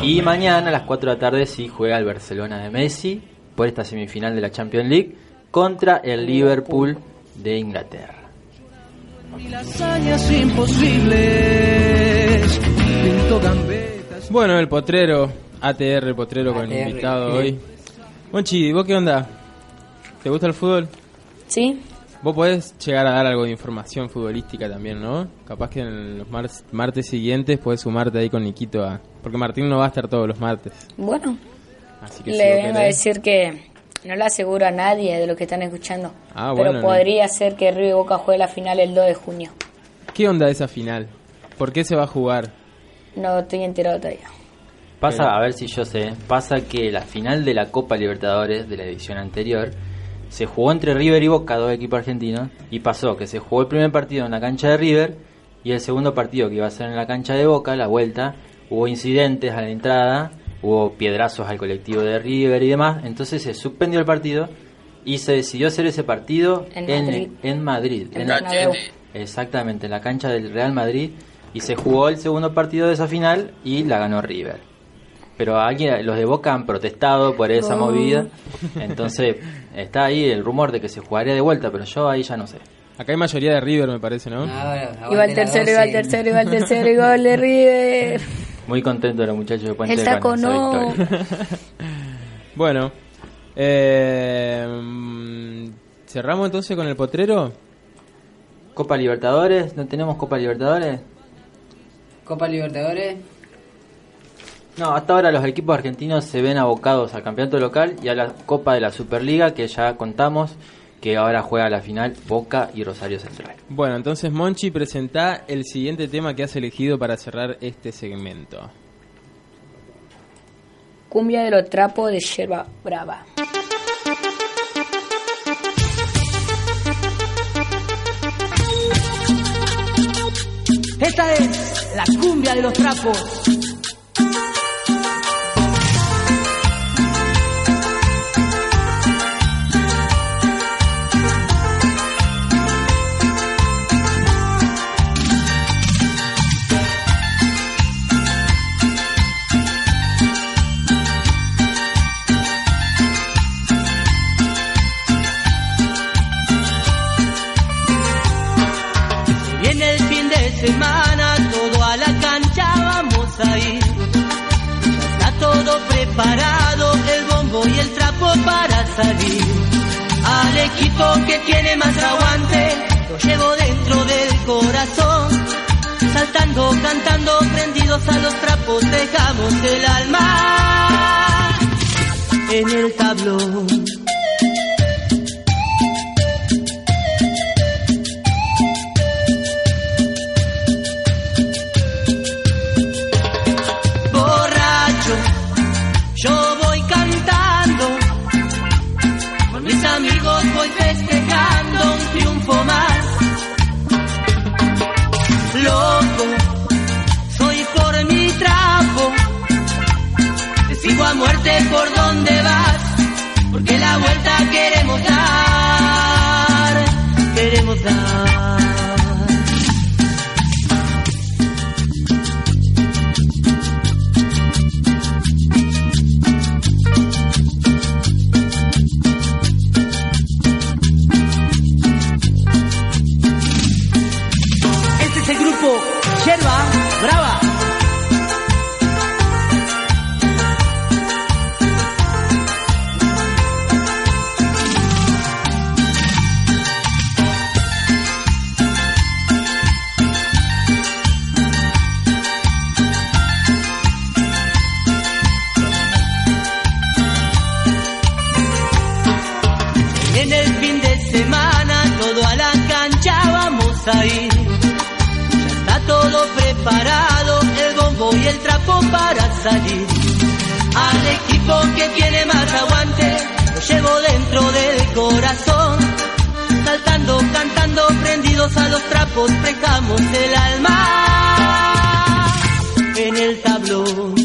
Y mañana a las 4 de la tarde sí juega el Barcelona de Messi por esta semifinal de la Champions League contra el Liverpool de Inglaterra. Bueno, el potrero, ATR, el potrero con el invitado hoy. Monchi, ¿vos qué onda? ¿Te gusta el fútbol? ¿Sí? Vos podés llegar a dar algo de información futbolística también, ¿no? Capaz que en los mar- martes siguientes podés sumarte ahí con Niquito a... Porque Martín no va a estar todos los martes. Bueno, Así que si le vengo a decir que no le aseguro a nadie de los que están escuchando. Ah, pero bueno, podría ser que River y Boca juegue la final el 2 de junio. ¿Qué onda esa final? ¿Por qué se va a jugar? No estoy enterado todavía. Pasa, Pero- a ver si yo sé, pasa que la final de la Copa Libertadores de la edición anterior se jugó entre River y Boca, dos equipos argentinos, y pasó que se jugó el primer partido en la cancha de River y el segundo partido que iba a ser en la cancha de Boca, la vuelta, hubo incidentes a la entrada, hubo piedrazos al colectivo de River y demás, entonces se suspendió el partido y se decidió hacer ese partido En en Madrid. en Madrid, En en-. Exactamente, en la cancha del Real Madrid y se jugó el segundo partido de esa final y la ganó River. Pero alguien, los de Boca han protestado por esa Oh. movida, entonces está ahí el rumor de que se jugaría de vuelta, pero yo ahí ya no sé. Acá hay mayoría de River, me parece, ¿no? Ahora, Iba la tercero, iba el 12. tercero, iba el tercero y gol de River. Muy contento los muchachos de Puente El taco no. Bueno, eh, cerramos entonces con el potrero. Copa Libertadores, ¿no tenemos Copa Libertadores? Copa Libertadores. No, hasta ahora los equipos argentinos se ven abocados al campeonato local y a la Copa de la Superliga, que ya contamos que ahora juega la final Boca y Rosario Central. Bueno, entonces Monchi presenta el siguiente tema que has elegido para cerrar este segmento. Cumbia de los trapos de Yerba Brava. Esta es la cumbia de los trapos. Semana, todo a la cancha vamos a ir. Está todo preparado, el bombo y el trapo para salir. Al equipo que tiene más aguante, lo llevo dentro del corazón. Saltando, cantando, prendidos a los trapos, dejamos el alma en el tablón. Muerte por donde vas, porque la vuelta queremos dar, queremos dar. Equipo que tiene más aguante, lo llevo dentro del corazón. Saltando, cantando, prendidos a los trapos, prestamos el alma en el tablón.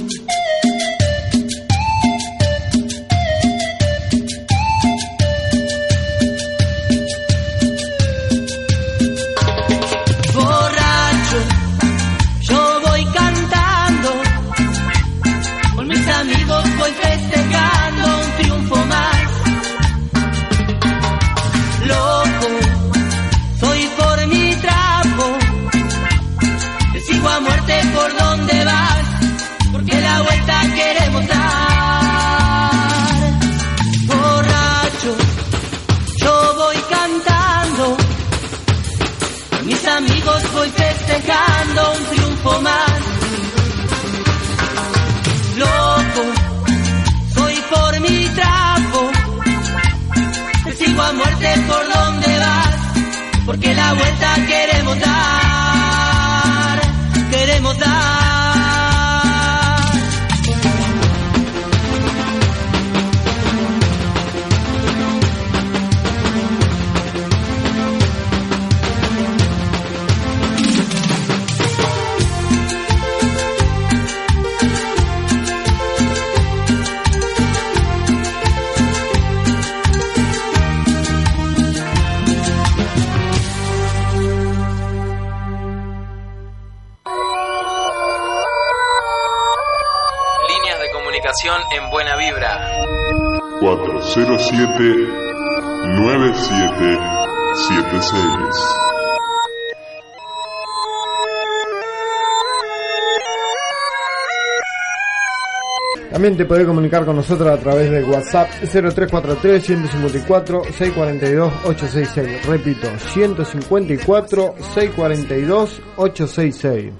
También te podés comunicar con nosotros a través del WhatsApp 0343 154 642 866. Repito, 154 642 866.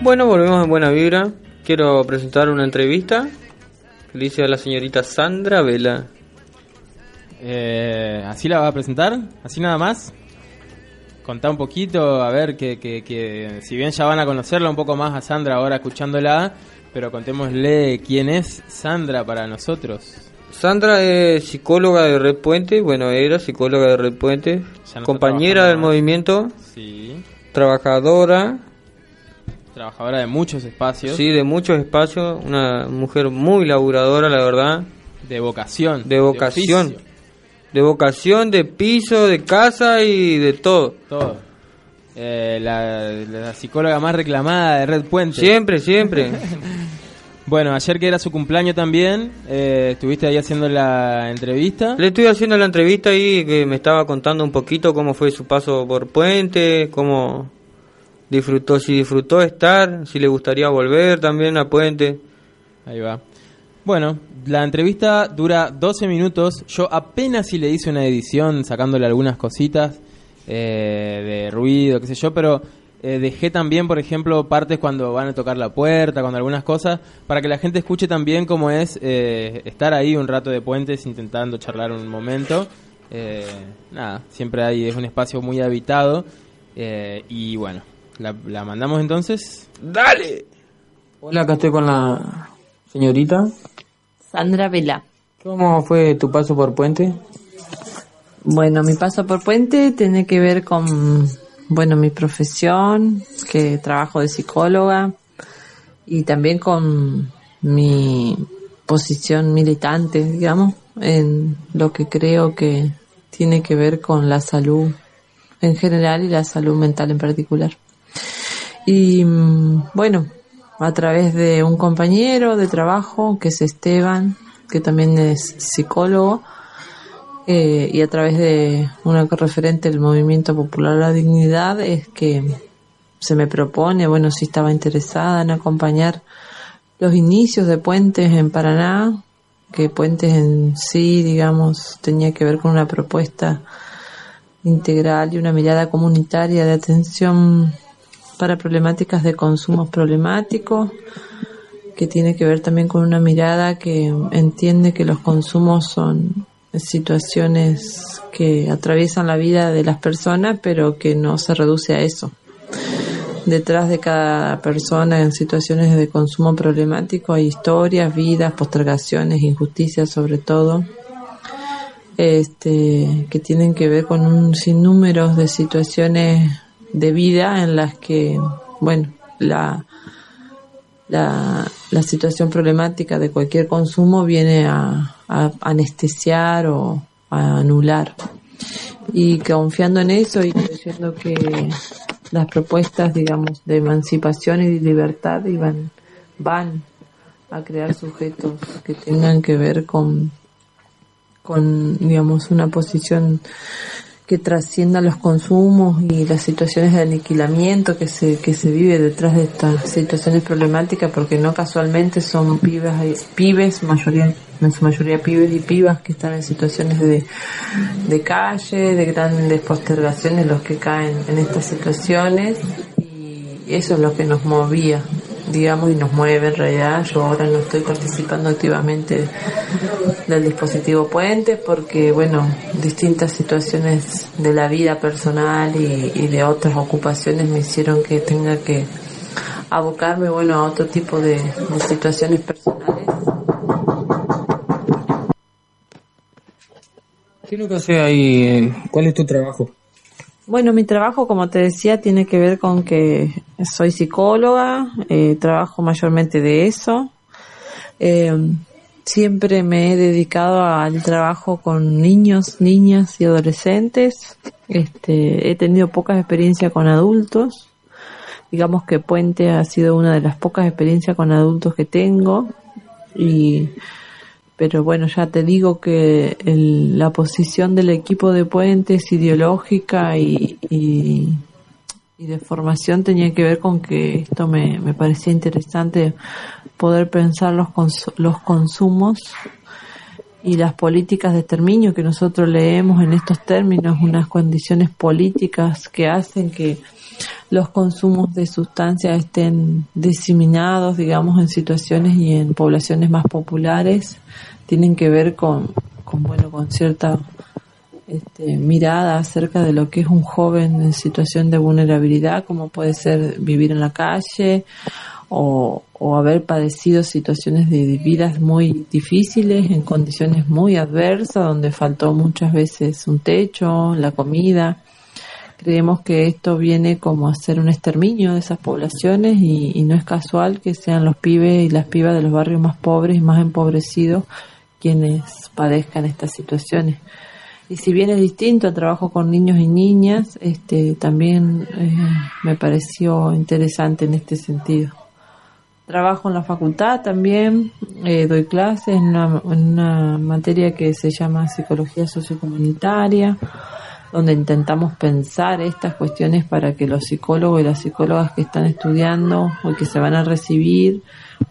Bueno, volvemos en buena vibra. Quiero presentar una entrevista que le hice a la señorita Sandra Vela. Eh, ¿Así la va a presentar? ¿Así nada más? Contá un poquito, a ver, que, que, que si bien ya van a conocerla un poco más a Sandra ahora escuchándola, pero contémosle quién es Sandra para nosotros. Sandra es psicóloga de Red Puente, bueno, era psicóloga de Red Puente, no compañera del movimiento, Sí. trabajadora, Trabajadora de muchos espacios. sí, de muchos espacios, una mujer muy laburadora, la verdad, De vocación. de vocación, de vocación, de piso, de casa y de todo. todo. Eh, la, la psicóloga más reclamada de Red Puente. Siempre, siempre. Bueno, ayer que era su cumpleaños también, eh, estuviste ahí haciendo la entrevista. Le estoy haciendo la entrevista ahí que me estaba contando un poquito cómo fue su paso por Puente, cómo disfrutó, si disfrutó estar, si le gustaría volver también a Puente. Ahí va. Bueno, la entrevista dura 12 minutos. Yo apenas si le hice una edición sacándole algunas cositas eh, de ruido, qué sé yo, pero eh, dejé también, por ejemplo, partes cuando van a tocar la puerta, cuando algunas cosas, para que la gente escuche también cómo es eh, estar ahí un rato de puentes intentando charlar un momento. Eh, nada, siempre hay, es un espacio muy habitado. eh, y bueno, la, la mandamos entonces. ¡Dale! Hola, acá estoy con la señorita. Sandra Vela. ¿Cómo fue tu paso por Puente? Bueno, mi paso por Puente tiene que ver con, bueno, mi profesión, que trabajo de psicóloga, y también con mi posición militante, digamos, en lo que creo que tiene que ver con la salud en general y la salud mental en particular. Y mm, bueno, a través de un compañero de trabajo que es Esteban, que también es psicólogo, eh, y a través de una referente del Movimiento Popular la Dignidad es que se me propone, bueno, si estaba interesada en acompañar los inicios de Puentes en Paraná, que Puentes en sí, digamos, tenía que ver con una propuesta integral y una mirada comunitaria de atención para problemáticas de consumos problemáticos, que tiene que ver también con una mirada que entiende que los consumos son situaciones que atraviesan la vida de las personas, pero que no se reduce a eso. Detrás de cada persona en situaciones de consumo problemático hay historias, vidas, postergaciones, injusticias sobre todo, este, que tienen que ver con un sinnúmero de situaciones de vida en las que, bueno, la, la, la situación problemática de cualquier consumo viene a, a anestesiar o a anular. Y confiando en eso y creyendo que las propuestas, digamos, de emancipación y de libertad iban, van a crear sujetos que tengan que ver con, con, digamos, una posición que trascienda los consumos y las situaciones de aniquilamiento que se, que se vive detrás de estas situaciones problemáticas, porque no casualmente son pibes, pibes, mayoría, en su mayoría pibes y pibas que están en situaciones de, de calle, de grandes postergaciones los que caen en estas situaciones y eso es lo que nos movía digamos, y nos mueve en realidad. Yo ahora no estoy participando activamente del dispositivo Puente porque, bueno, distintas situaciones de la vida personal y, y de otras ocupaciones me hicieron que tenga que abocarme, bueno, a otro tipo de, de situaciones personales. ¿Qué es lo que hace ahí? ¿Cuál es tu trabajo? Bueno, mi trabajo, como te decía, tiene que ver con que soy psicóloga, eh, trabajo mayormente de eso. Eh, siempre me he dedicado al trabajo con niños, niñas y adolescentes. Este, he tenido pocas experiencias con adultos. Digamos que Puente ha sido una de las pocas experiencias con adultos que tengo. Y pero bueno, ya te digo que el- la posición del equipo de Puente es ideológica y, y, y de formación tenía que ver con que esto me, me parecía interesante poder pensar los, cons- los consumos y las políticas de exterminio que nosotros leemos en estos términos, unas condiciones políticas que hacen que los consumos de sustancias estén diseminados, digamos, en situaciones y en poblaciones más populares, tienen que ver con, con bueno, con cierta este, mirada acerca de lo que es un joven en situación de vulnerabilidad, como puede ser vivir en la calle o, haber padecido situaciones de vidas muy difíciles, en condiciones muy adversas, donde faltó muchas veces un techo, la comida. Creemos que esto viene como a ser un exterminio de esas poblaciones y, no es casual que sean los pibes y las pibas de los barrios más pobres y más empobrecidos quienes padezcan estas situaciones. Y si bien es distinto al trabajo con niños y niñas, este, también eh, me pareció interesante en este sentido. Trabajo en la facultad también, eh, doy clases en una, en una materia que se llama psicología sociocomunitaria, donde intentamos pensar estas cuestiones para que los psicólogos y las psicólogas que están estudiando o que se van a recibir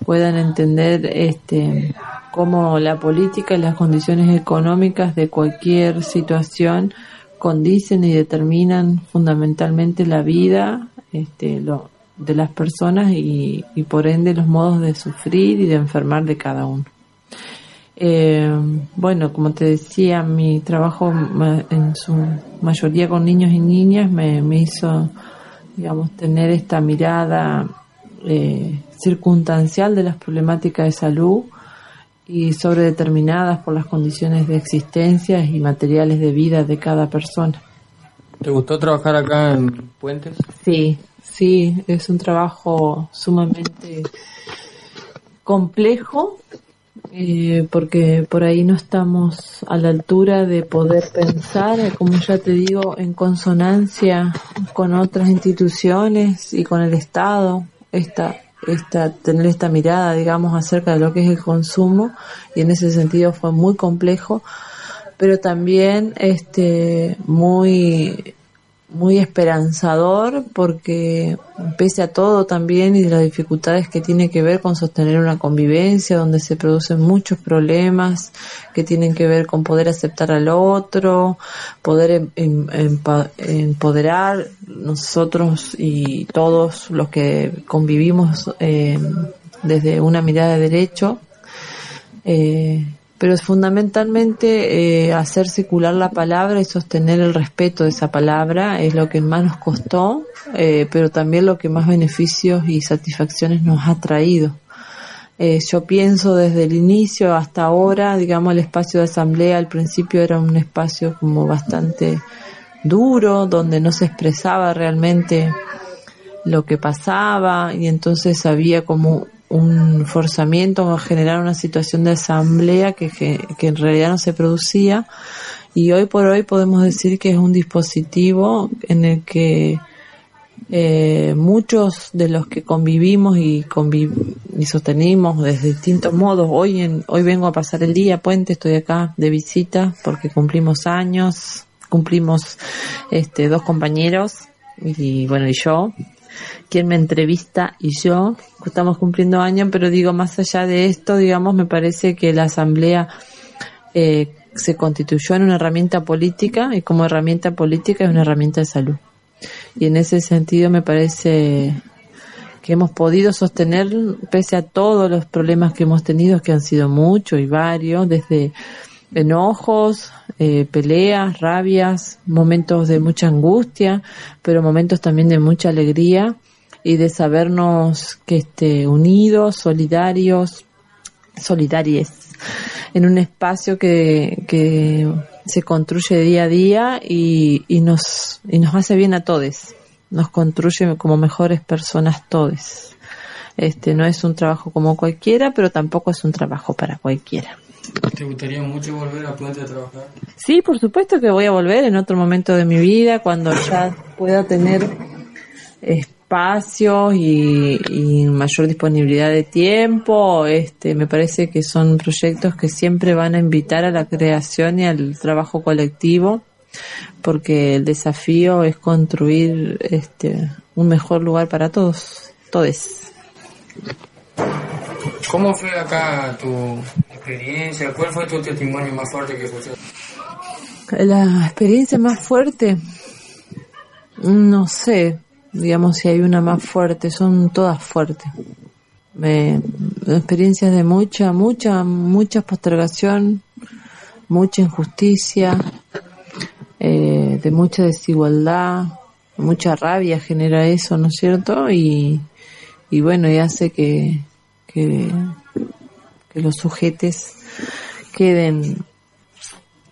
puedan entender este cómo la política y las condiciones económicas de cualquier situación condicen y determinan fundamentalmente la vida este, lo, de las personas y, y por ende los modos de sufrir y de enfermar de cada uno. Eh, bueno, como te decía, mi trabajo en su mayoría con niños y niñas me, me hizo, digamos, tener esta mirada eh, circunstancial de las problemáticas de salud y sobredeterminadas por las condiciones de existencia y materiales de vida de cada persona. ¿Te gustó trabajar acá en Puentes? Sí, sí, es un trabajo sumamente complejo eh, porque por ahí no estamos a la altura de poder pensar, eh, como ya te digo, en consonancia con otras instituciones y con el Estado, esta, esta, tener esta mirada, digamos, acerca de lo que es el consumo y en ese sentido fue muy complejo, pero también este muy muy esperanzador porque pese a todo también y las dificultades que tiene que ver con sostener una convivencia donde se producen muchos problemas que tienen que ver con poder aceptar al otro, poder em- em- empoderar nosotros y todos los que convivimos eh, desde una mirada de derecho. Eh, pero es fundamentalmente eh, hacer circular la palabra y sostener el respeto de esa palabra es lo que más nos costó, eh, pero también lo que más beneficios y satisfacciones nos ha traído. Eh, yo pienso desde el inicio hasta ahora, digamos, el espacio de asamblea al principio era un espacio como bastante duro, donde no se expresaba realmente lo que pasaba y entonces había como un forzamiento a generar una situación de asamblea que, que, que en realidad no se producía. Y hoy por hoy podemos decir que es un dispositivo en el que eh, muchos de los que convivimos y, conviv y sostenimos de distintos modos, hoy, en, hoy vengo a pasar el día, puente, estoy acá de visita porque cumplimos años, cumplimos este, dos compañeros y bueno, y yo, quien me entrevista y yo, estamos cumpliendo años, pero digo, más allá de esto, digamos, me parece que la asamblea eh, se constituyó en una herramienta política y como herramienta política es una herramienta de salud. Y en ese sentido me parece que hemos podido sostener, pese a todos los problemas que hemos tenido, que han sido muchos y varios, desde enojos, eh, peleas, rabias, momentos de mucha angustia, pero momentos también de mucha alegría y de sabernos que este, unidos, solidarios, solidarias, en un espacio que, que se construye día a día y, y nos, y nos hace bien a todos, nos construye como mejores personas todos. Este no es un trabajo como cualquiera, pero tampoco es un trabajo para cualquiera. ¿Te gustaría mucho volver a Puente a trabajar? Sí, por supuesto que voy a volver en otro momento de mi vida, cuando ya pueda tener espacios y, y mayor disponibilidad de tiempo. Este, me parece que son proyectos que siempre van a invitar a la creación y al trabajo colectivo porque el desafío es construir este un mejor lugar para todos, todos. ¿Cómo fue acá tu experiencia? ¿Cuál fue tu testimonio más fuerte que escuchaste? La experiencia más fuerte, no sé, digamos si hay una más fuerte, son todas fuertes. Me, experiencias de mucha, mucha, mucha postergación, mucha injusticia, eh, de mucha desigualdad, mucha rabia genera eso, ¿no es cierto? Y, y bueno, y hace que, que, que los sujetes queden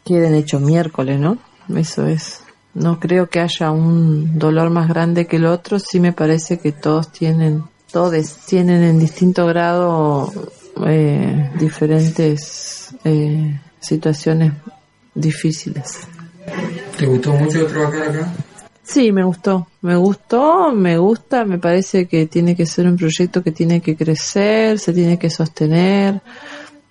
queden hechos miércoles, ¿no? Eso es. No creo que haya un dolor más grande que el otro, sí me parece que todos tienen, todos tienen en distinto grado eh, diferentes eh, situaciones difíciles. ¿Te gustó mucho acá? Sí, me gustó, me gustó, me gusta, me parece que tiene que ser un proyecto que tiene que crecer, se tiene que sostener,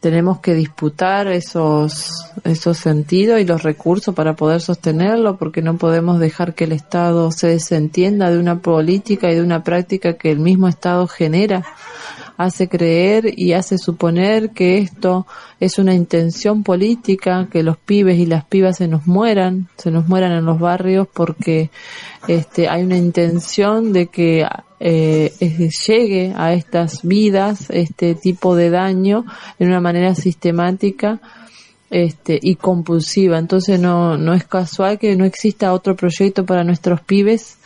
tenemos que disputar esos, esos sentidos y los recursos para poder sostenerlo, porque no podemos dejar que el Estado se desentienda de una política y de una práctica que el mismo Estado genera hace creer y hace suponer que esto es una intención política, que los pibes y las pibas se nos mueran, se nos mueran en los barrios porque este, hay una intención de que eh, llegue a estas vidas este tipo de daño de una manera sistemática este, y compulsiva. Entonces no, no es casual que no exista otro proyecto para nuestros pibes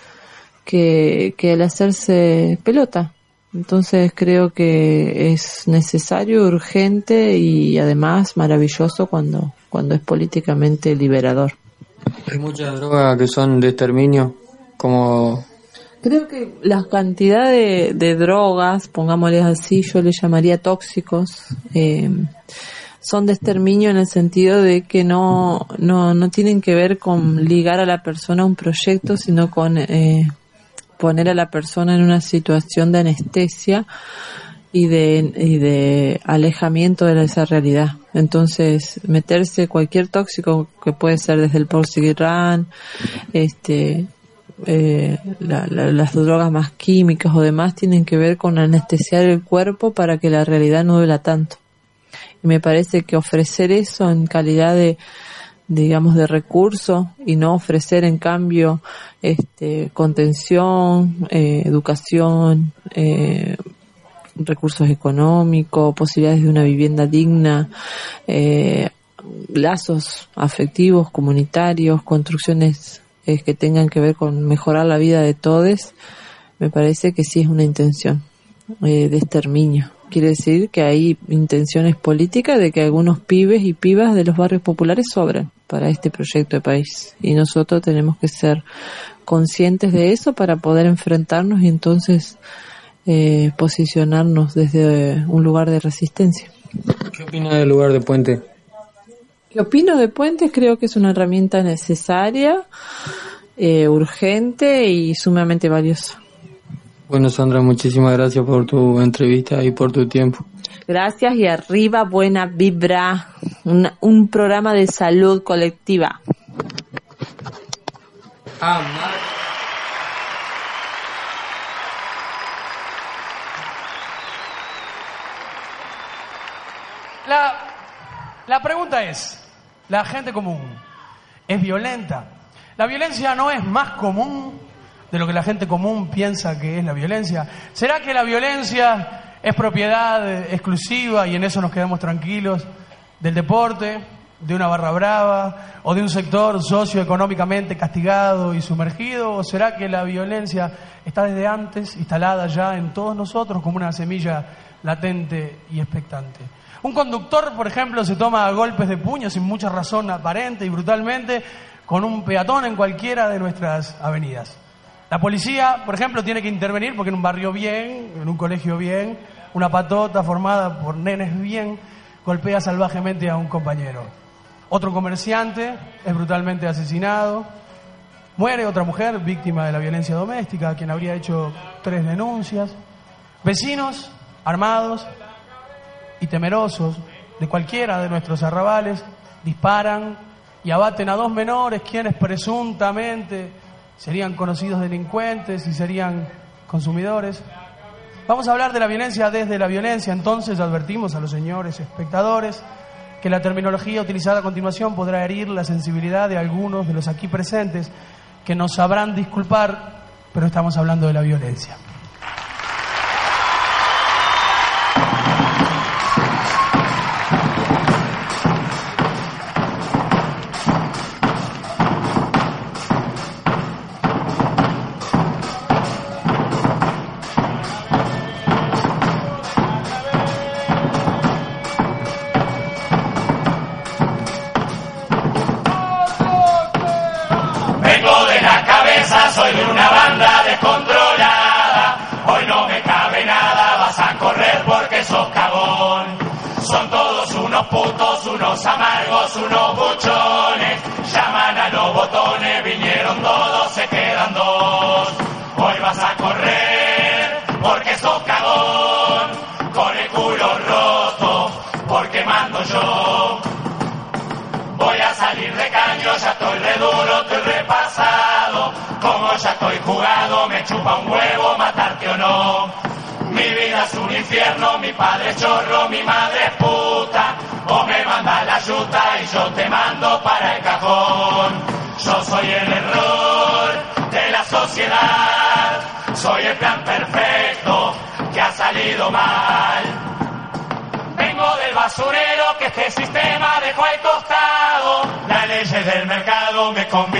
que, que el hacerse pelota. Entonces creo que es necesario, urgente y además maravilloso cuando, cuando es políticamente liberador. Hay muchas drogas que son de exterminio, como... Creo que la cantidad de, de drogas, pongámosles así, yo le llamaría tóxicos, eh, son de exterminio en el sentido de que no, no, no tienen que ver con ligar a la persona a un proyecto, sino con... Eh, poner a la persona en una situación de anestesia y de, y de alejamiento de esa realidad. Entonces, meterse cualquier tóxico que puede ser desde el Porcigirran, este, eh, las drogas más químicas o demás tienen que ver con anestesiar el cuerpo para que la realidad no duela tanto. Y me parece que ofrecer eso en calidad de, digamos, de recurso y no ofrecer en cambio este, contención, eh, educación, eh, recursos económicos, posibilidades de una vivienda digna, eh, lazos afectivos, comunitarios, construcciones que tengan que ver con mejorar la vida de todos, me parece que sí es una intención de exterminio quiere decir que hay intenciones políticas de que algunos pibes y pibas de los barrios populares sobran para este proyecto de país. Y nosotros tenemos que ser conscientes de eso para poder enfrentarnos y entonces eh, posicionarnos desde un lugar de resistencia. ¿Qué opina del lugar de puente? ¿Qué opino de puentes? Creo que es una herramienta necesaria, eh, urgente y sumamente valiosa. Bueno, Sandra, muchísimas gracias por tu entrevista y por tu tiempo. Gracias y arriba buena vibra, un programa de salud colectiva. La, la pregunta es, ¿la gente común es violenta? La violencia no es más común de lo que la gente común piensa que es la violencia? ¿Será que la violencia es propiedad exclusiva y en eso nos quedamos tranquilos del deporte, de una barra brava o de un sector socioeconómicamente castigado y sumergido? ¿O será que la violencia está desde antes instalada ya en todos nosotros como una semilla latente y expectante? Un conductor, por ejemplo, se toma golpes de puño sin mucha razón aparente y brutalmente con un peatón en cualquiera de nuestras avenidas. La policía, por ejemplo, tiene que intervenir porque en un barrio bien, en un colegio bien, una patota formada por nenes bien golpea salvajemente a un compañero. Otro comerciante es brutalmente asesinado. Muere otra mujer víctima de la violencia doméstica, quien habría hecho tres denuncias. Vecinos armados y temerosos de cualquiera de nuestros arrabales disparan y abaten a dos menores quienes presuntamente serían conocidos delincuentes y serían consumidores. Vamos a hablar de la violencia desde la violencia, entonces advertimos a los señores espectadores que la terminología utilizada a continuación podrá herir la sensibilidad de algunos de los aquí presentes que nos sabrán disculpar, pero estamos hablando de la violencia.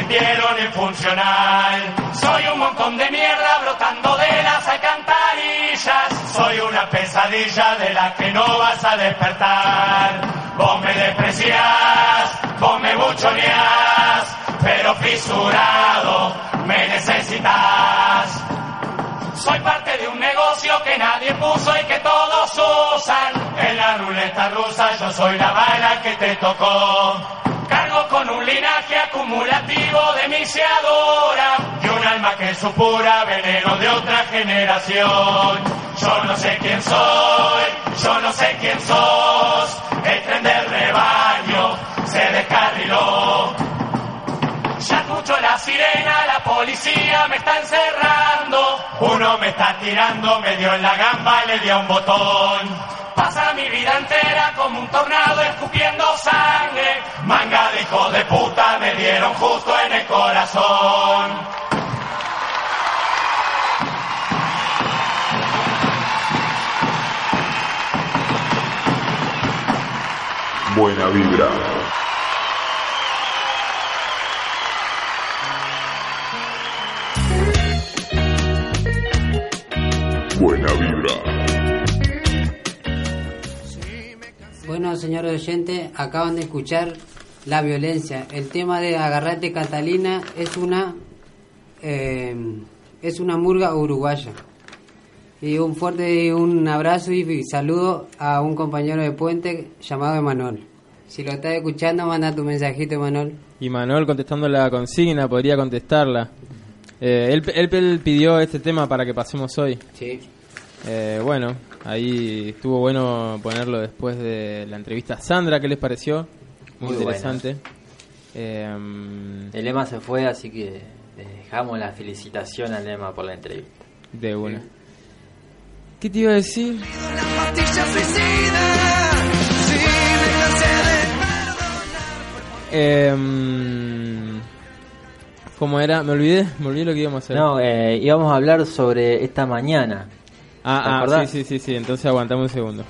Convirtieron en. Soy un montón de mierda brotando de las alcantarillas. Soy una pesadilla de la que no vas a despertar. Vos me despreciás, vos me buchoneás, pero fisurado me necesitas. Soy parte de un negocio que nadie puso y que todos usan. En la ruleta rusa yo soy la bala que te tocó. Cargo con un linaje acumulativo de misiadora y un alma que supura veneno de otra generación. Yo no sé quién soy, yo no sé quién sos. El tren del rebaño se descarriló. Ya escucho la sirena, la policía me está encerrando. Uno me está tirando, me dio en la gamba, le dio un botón. Pasa mi vida entera como un tornado escupiendo sangre. Manga de hijos de puta me dieron justo en el corazón. Buena vibra. Buena vibra. Bueno, señores oyentes, acaban de escuchar la violencia. El tema de Agarrate Catalina es una eh, es una murga uruguaya. Y un fuerte un abrazo y saludo a un compañero de puente llamado Emanuel. Si lo estás escuchando, manda tu mensajito, Emanuel. Y Manuel contestando la consigna, podría contestarla. Eh, él, él- él pidió este tema para que pasemos hoy. Sí. Eh, bueno, ahí estuvo bueno ponerlo después de la entrevista a Sandra, ¿qué les pareció? Muy, Muy interesante. Eh, El Lema se fue, así que le dejamos la felicitación al Lema por la entrevista. de una. ¿Qué te iba a decir? Eh, ¿Cómo era? Me olvidé, me olvidé lo que íbamos a hacer. No, eh, íbamos a hablar sobre esta mañana. ¿Te Ah, ah, sí, sí, sí, sí, entonces aguantame un segundo.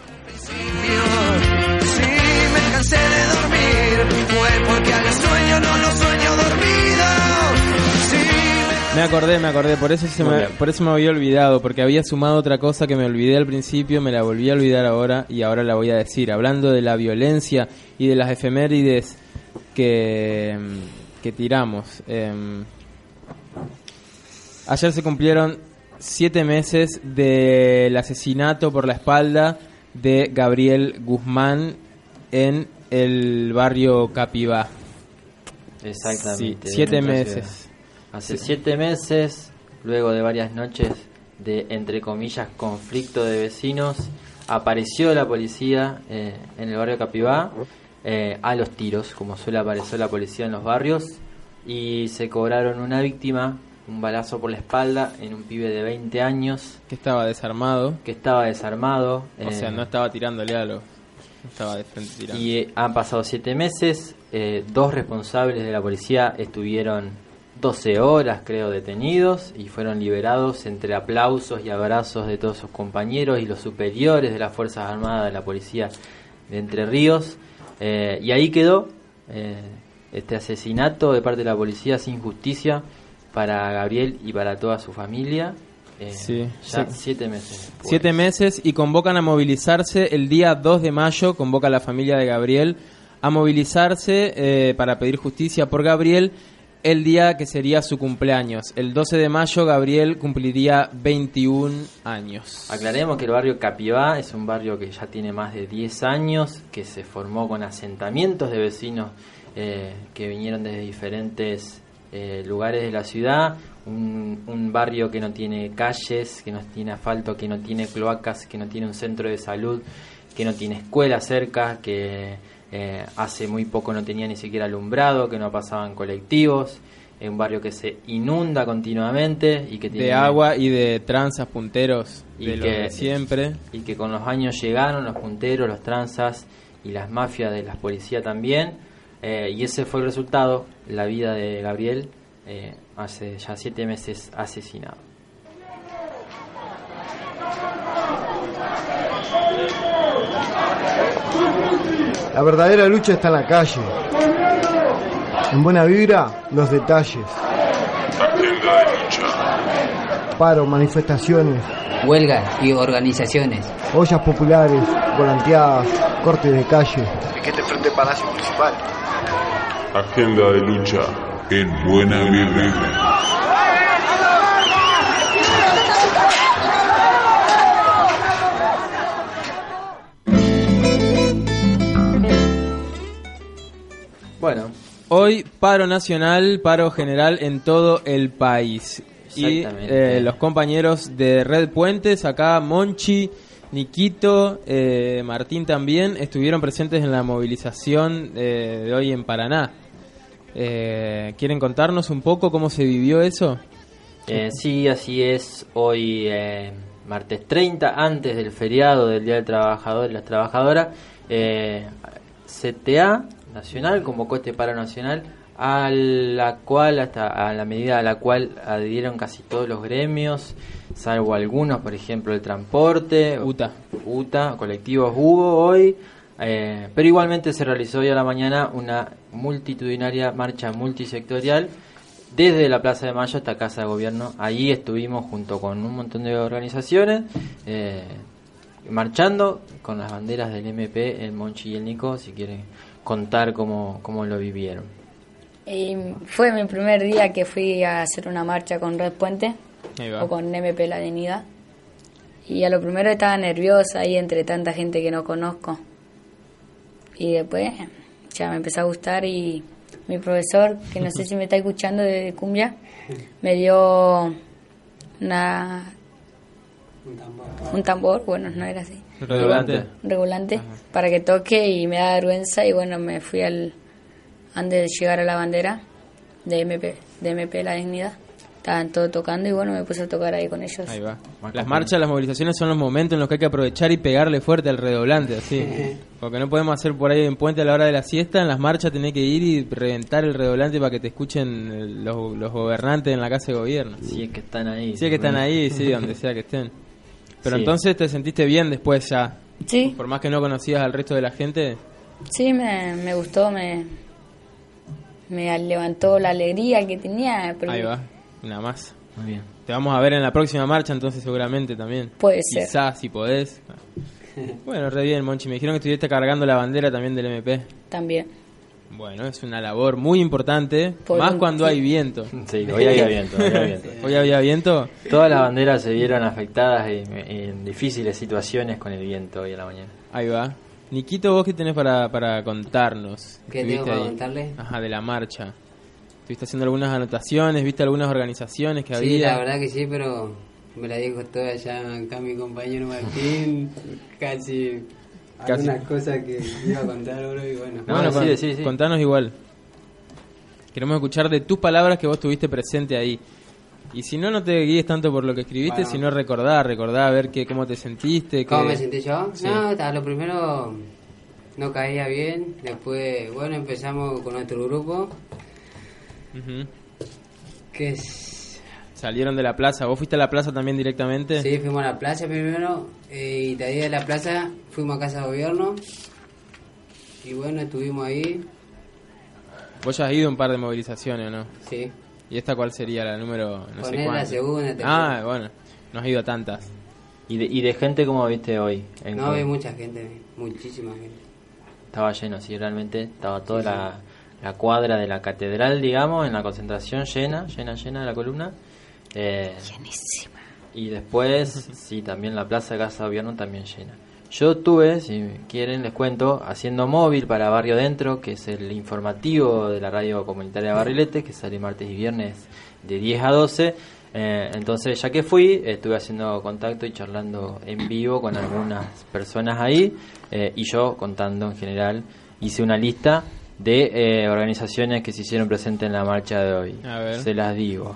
Me acordé, me acordé, por eso, se me, por eso me había olvidado, porque había sumado otra cosa que me olvidé al principio, me la volví a olvidar ahora y ahora la voy a decir. Hablando de la violencia y de las efemérides que, que tiramos. em, ayer se cumplieron siete meses del asesinato por la espalda de Gabriel Guzmán en el barrio Capibá. Exactamente. Sí, siete meses. Hace siete meses, luego de varias noches de, entre comillas, conflicto de vecinos, apareció la policía eh, en el barrio Capibá eh, a los tiros, como suele aparecer la policía en los barrios, y se cobraron una víctima, un balazo por la espalda, en un pibe de 20 años. Que estaba desarmado. Que estaba desarmado. O eh, sea, no estaba tirándole a lo... Estaba de frente tirando. Y eh, han pasado siete meses, eh, dos responsables de la policía estuvieron 12 horas, creo, detenidos y fueron liberados entre aplausos y abrazos de todos sus compañeros y los superiores de las Fuerzas Armadas de la Policía de Entre Ríos. Eh, y ahí quedó eh, este asesinato de parte de la policía sin justicia para Gabriel y para toda su familia. Eh, Sí, ya sí. siete meses. Siete meses y convocan a movilizarse el día 2 de mayo, convoca a la familia de Gabriel a movilizarse para pedir justicia por Gabriel el día que sería su cumpleaños. El 12 de mayo Gabriel cumpliría 21 años. Aclaremos que el barrio Capivá es un barrio que ya tiene más de 10 años, que se formó con asentamientos de vecinos eh, que vinieron desde diferentes eh, lugares de la ciudad, un, un barrio que no tiene calles, que no tiene asfalto, que no tiene cloacas, que no tiene un centro de salud, que no tiene escuela cerca, que eh, hace muy poco no tenía ni siquiera alumbrado, que no pasaban colectivos, es un barrio que se inunda continuamente y que tiene De agua y de tranzas punteros y de lo que de siempre. y que con los años llegaron los punteros, los tranzas y las mafias de las policías también eh, y ese fue el resultado, la vida de Gabriel eh, hace ya siete meses asesinado. La verdadera lucha está en la calle. En buena vibra, los detalles. Agenda de lucha. Paro, manifestaciones, Huelgas y organizaciones. ollas populares, volanteadas, cortes de calle. Piquete frente al Palacio Municipal. Agenda de lucha en buena vibra. Bueno, Hoy paro nacional, paro general en todo el país. Y eh, los compañeros de Red Puentes, acá Monchi, Niquito, eh, Martín también, estuvieron presentes en la movilización eh, de hoy en Paraná. Eh, ¿Quieren contarnos un poco cómo se vivió eso? Eh, sí, así es. Hoy, eh, martes 30, antes del feriado del Día del Trabajador y las Trabajadoras, eh, CTA Nacional convocó este paro nacional a la cual, hasta a la medida a la cual adhirieron casi todos los gremios, salvo algunos, por ejemplo, el transporte, UTA, UTA colectivos hubo hoy. eh, pero igualmente se realizó hoy a la mañana una multitudinaria marcha multisectorial desde la Plaza de Mayo hasta Casa de Gobierno. Ahí estuvimos junto con un montón de organizaciones, eh, marchando con las banderas del MP, el Monchi y el Nico, si quieren contar cómo, cómo lo vivieron. Y fue mi primer día que fui a hacer una marcha con Red Puente o con MP La Dignidad. Y a lo primero estaba nerviosa ahí entre tanta gente que no conozco. Y después ya me empezó a gustar y mi profesor, que no sé si me está escuchando de cumbia, me dio una un tambor, bueno, no era así. Redolante. Un regulante para que toque y me da vergüenza y bueno, me fui al antes de llegar a la bandera de MP, de MP La Dignidad. Estaban todos tocando y bueno, me puse a tocar ahí con ellos. Ahí va. Las marchas, las movilizaciones son los momentos en los que hay que aprovechar y pegarle fuerte al redoblante, así. Porque no podemos hacer por ahí en puente a la hora de la siesta. En las marchas tenés que ir y reventar el redoblante para que te escuchen los, los gobernantes en la casa de gobierno. Si es que están ahí. Si es que están ahí, sí, donde sea que estén. Pero Sí. entonces te sentiste bien después ya. Sí. Por más que no conocías al resto de la gente. Sí, me, me gustó, me, me levantó la alegría que tenía. porque- Ahí va, nada más. Muy bien. Te vamos a ver en la próxima marcha entonces seguramente también. Puede ser. Quizás, si podés. Bueno, re bien, Monchi. Me dijeron que estuviste cargando la bandera también del MP. También. Bueno, es una labor muy importante, Por más un cuando hay viento. Sí, hoy había viento, hoy había viento. Hoy había viento. Todas las banderas se vieron afectadas en, en difíciles situaciones con el viento hoy a la mañana. Ahí va. Niquito, ¿vos qué tenés para, para contarnos? ¿Qué tengo para ahí. contarle? Ajá, de la marcha. Estuviste haciendo algunas anotaciones, viste algunas organizaciones que Sí, había. la verdad que sí, pero me la dijo toda ya acá mi compañero Martín, casi Casi. algunas cosas que iba a contar ahora y bueno. No, no, con- contanos igual. Queremos escuchar de tus palabras que vos tuviste presente ahí. Y si no, no te guíes tanto por lo que escribiste, Bueno. sino recordar, recordar, a ver qué, cómo te sentiste. ¿Cómo me sentí yo? Sí. No, a lo primero no caía bien. Después, bueno, empezamos con nuestro grupo. Ujú. Que es- Salieron de la plaza. ¿Vos fuiste a la plaza también directamente? Sí, fuimos a la plaza primero. eh, y de ahí de la plaza fuimos a casa de gobierno. Y bueno, estuvimos ahí. Vos ya has ido a un par de movilizaciones, ¿o ¿no? Sí. ¿Y esta cuál sería la número? No sé Poné la segunda. Ah, bueno. No has ido a tantas. ¿Y de, y de gente cómo viste hoy? En No, hay mucha gente, muchísima gente. Estaba lleno, sí, realmente. Estaba toda la, la cuadra de la catedral, digamos, en la concentración llena, llena, llena de la columna. Eh, Y después, sí, también la plaza de Casa de Gobierno también llena. Yo estuve, si quieren, les cuento, haciendo móvil para Barrio Dentro, que es el informativo de la radio comunitaria Barrilete, que sale martes y viernes de 10 a 12. Eh, entonces, ya que fui, estuve haciendo contacto y charlando en vivo con algunas personas ahí, eh, y yo contando en general, hice una lista de eh, organizaciones que se hicieron presentes en la marcha de hoy. A ver. Se las digo.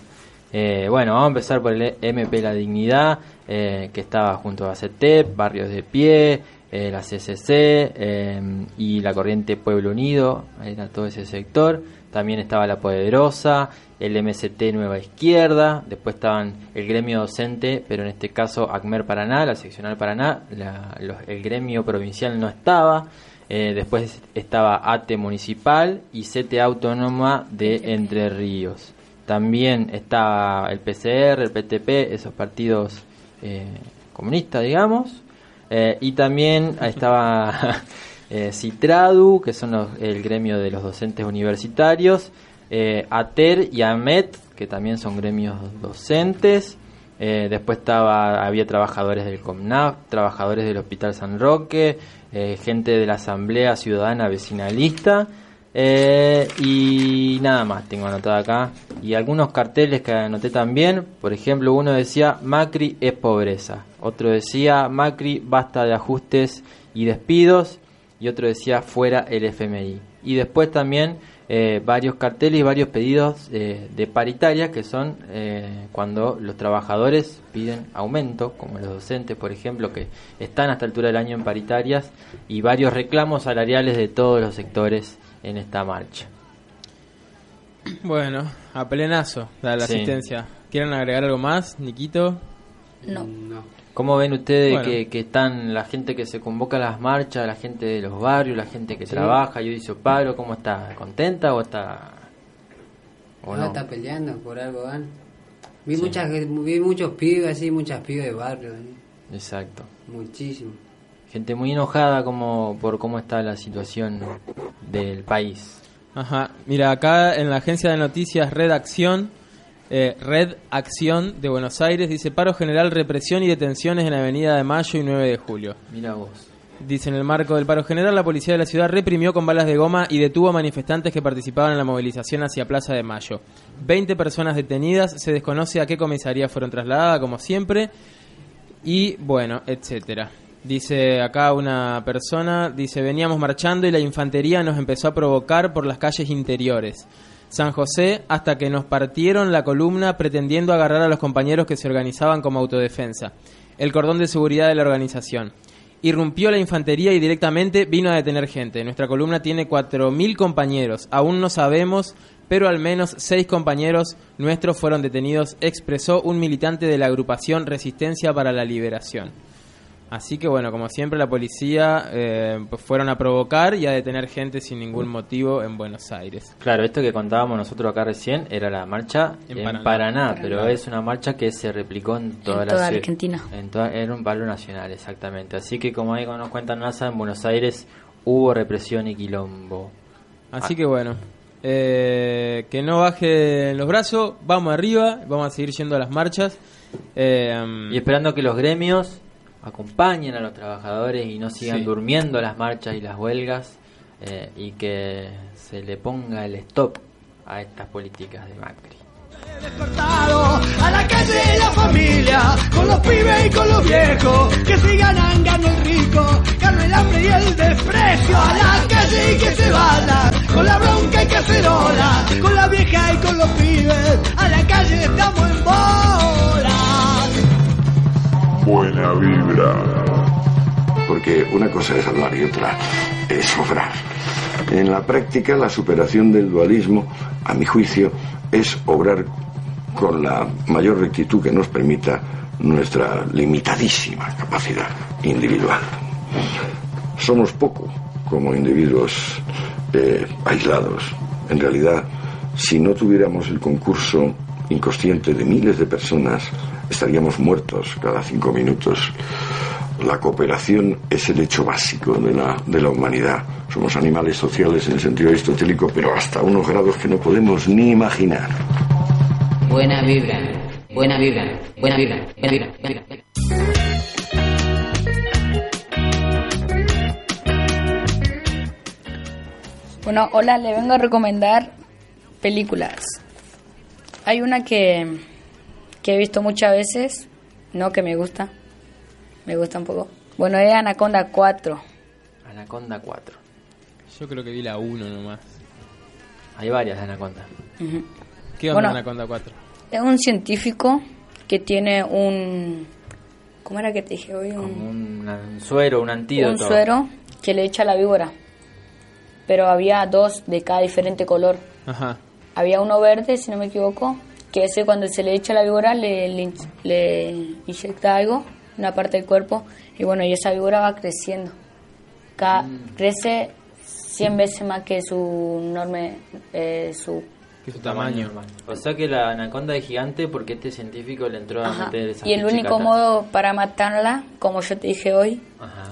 Eh, bueno, vamos a empezar por el MP La Dignidad, eh, que estaba junto a CETEP, Barrios de Pie, eh, la CCC eh, y la Corriente Pueblo Unido, era todo ese sector. También estaba La Poderosa, el MST Nueva Izquierda, después estaban el gremio docente, pero en este caso ACMER Paraná, la seccional Paraná, la- el gremio provincial no estaba. Eh, después estaba ATE Municipal y CT Autónoma de Entre Ríos. También estaba el PCR, el PTP, esos partidos eh, comunistas, digamos. Eh, y también estaba eh, Citradu, que son los- el gremio de los docentes universitarios. ATER y AMET, que también son gremios docentes. Después estaba había trabajadores del COMNAF, trabajadores del Hospital San Roque, gente de la Asamblea Ciudadana Vecinalista. Eh, y nada más tengo anotado acá. Y algunos carteles que anoté también. Por ejemplo, uno decía Macri es pobreza. Otro decía Macri basta de ajustes y despidos. Y otro decía fuera el FMI. Y después también eh, varios carteles y varios pedidos eh, de paritaria que son eh, cuando los trabajadores piden aumento, como los docentes, por ejemplo, que están hasta altura del año en paritarias, y varios reclamos salariales de todos los sectores en esta marcha. Bueno, a plenazo da la Sí. asistencia. ¿Quieren agregar algo más, Niquito? No. ¿Cómo ven ustedes Bueno. que, que están la gente que se convoca a las marchas, la gente de los barrios, la gente que Sí. trabaja y hoy hizo paro? ¿Cómo está? ¿Contenta o está.? o no, no? está peleando por algo, van. Vi, Sí. muchas, vi muchos pibes así, muchas pibes de barrio, ¿eh? Exacto. muchísimo. Gente muy enojada como por cómo está la situación del país. Ajá, mira, acá en la agencia de noticias Red Acción, eh, Red Acción de Buenos Aires, dice paro general, represión y detenciones en la avenida de Mayo y 9 de julio. Mira vos. Dice, en el marco del paro general, la policía de la ciudad reprimió con balas de goma y detuvo a manifestantes que participaban en la movilización hacia Plaza de Mayo. 20 personas detenidas, se desconoce a qué comisaría fueron trasladadas, como siempre, y bueno, etcétera. Dice acá una persona, dice, veníamos marchando y la infantería nos empezó a provocar por las calles interiores. San José hasta que nos partieron la columna pretendiendo agarrar a los compañeros que se organizaban como autodefensa. El cordón de seguridad de la organización. Irrumpió la infantería y directamente vino a detener gente. Nuestra columna tiene 4.000 compañeros. Aún no sabemos, pero al menos seis compañeros nuestros fueron detenidos, expresó un militante de la agrupación Resistencia para la Liberación. Así que bueno, como siempre la policía eh, pues fueron a provocar y a detener gente sin ningún motivo en Buenos Aires. Claro, esto que contábamos nosotros acá recién era la marcha En en, Paraná. Paraná, pero es una marcha que se replicó en toda En la toda ciudad- Argentina. En toda, era un paro nacional, exactamente. Así que como ahí nos cuentan NASA, en Buenos Aires hubo represión y quilombo. Así que bueno, eh, que no bajen los brazos, vamos arriba, vamos a seguir yendo a las marchas. Eh, Y esperando que los gremios acompañen a los trabajadores y no sigan Sí. durmiendo las marchas y las huelgas eh, y que se le ponga el stop a estas políticas de Macri. A la calle la familia, con los pibes y con los viejos, que sigan angando el rico, Carmen la hambre y el desprecio, a la calle y que se vaya, con la bronca y cacerola, con la vieja y con los pibes, a la calle estamos en bola. Buena vibra. Porque una cosa es hablar y otra es obrar. En la práctica, la superación del dualismo, a mi juicio, es obrar con la mayor rectitud que nos permita nuestra limitadísima capacidad individual. Somos poco como individuos eh, aislados. En realidad, si no tuviéramos el concurso inconsciente de miles de personas, estaríamos muertos cada cinco minutos. La cooperación es el hecho básico de la, de la humanidad. Somos animales sociales en el sentido aristotélico, pero hasta unos grados que no podemos ni imaginar. Buena vibra, buena vibra, buena vibra, buena vibra, buena vibra. Bueno, hola, le vengo a recomendar películas. Hay una que, que he visto muchas veces, no que me gusta, me gusta un poco. Bueno, es Anaconda 4. Anaconda 4. Yo creo que vi la 1 nomás. Hay varias de Anaconda. ¿Qué onda Bueno, Anaconda 4? Es un científico que tiene un... ¿Cómo era que te dije hoy? Un, Un, un suero, un antídoto. un suero que le echa a la víbora. Pero había dos de cada diferente color. Ajá. Había uno verde, si no me equivoco, que ese cuando se le echa a la víbora le, le, le inyecta algo, una parte del cuerpo, y bueno, y esa víbora va creciendo. Ca- Mm. Crece 100 veces más que su enorme, eh, su Que su tamaño. O sea que la anaconda es gigante porque este científico le entró a Ajá. meter esa Y el único modo para matarla, como yo te dije hoy, Ajá.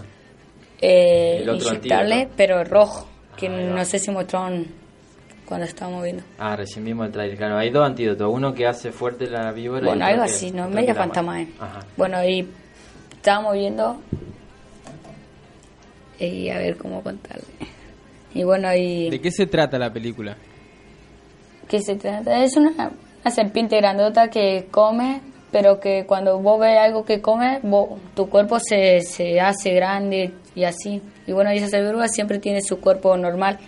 eh, El otro inyectarle, pero rojo, que no sé si mostraron cuando estábamos viendo. Ah, recién vimos el trailer. Claro, hay dos antídotos. Uno que hace fuerte la víbora y Bueno, otro algo así, ¿no? Media eh. mata. Ajá. Bueno, y estábamos viendo. Y a ver cómo contarle. Y bueno, y. ¿De qué se trata la película? ¿Qué se trata? Es una, una serpiente grandota que come, pero que cuando vos ves algo que come, vos- tu cuerpo se, se hace grande y así. Y bueno, y esa serpiente siempre tiene su cuerpo normal.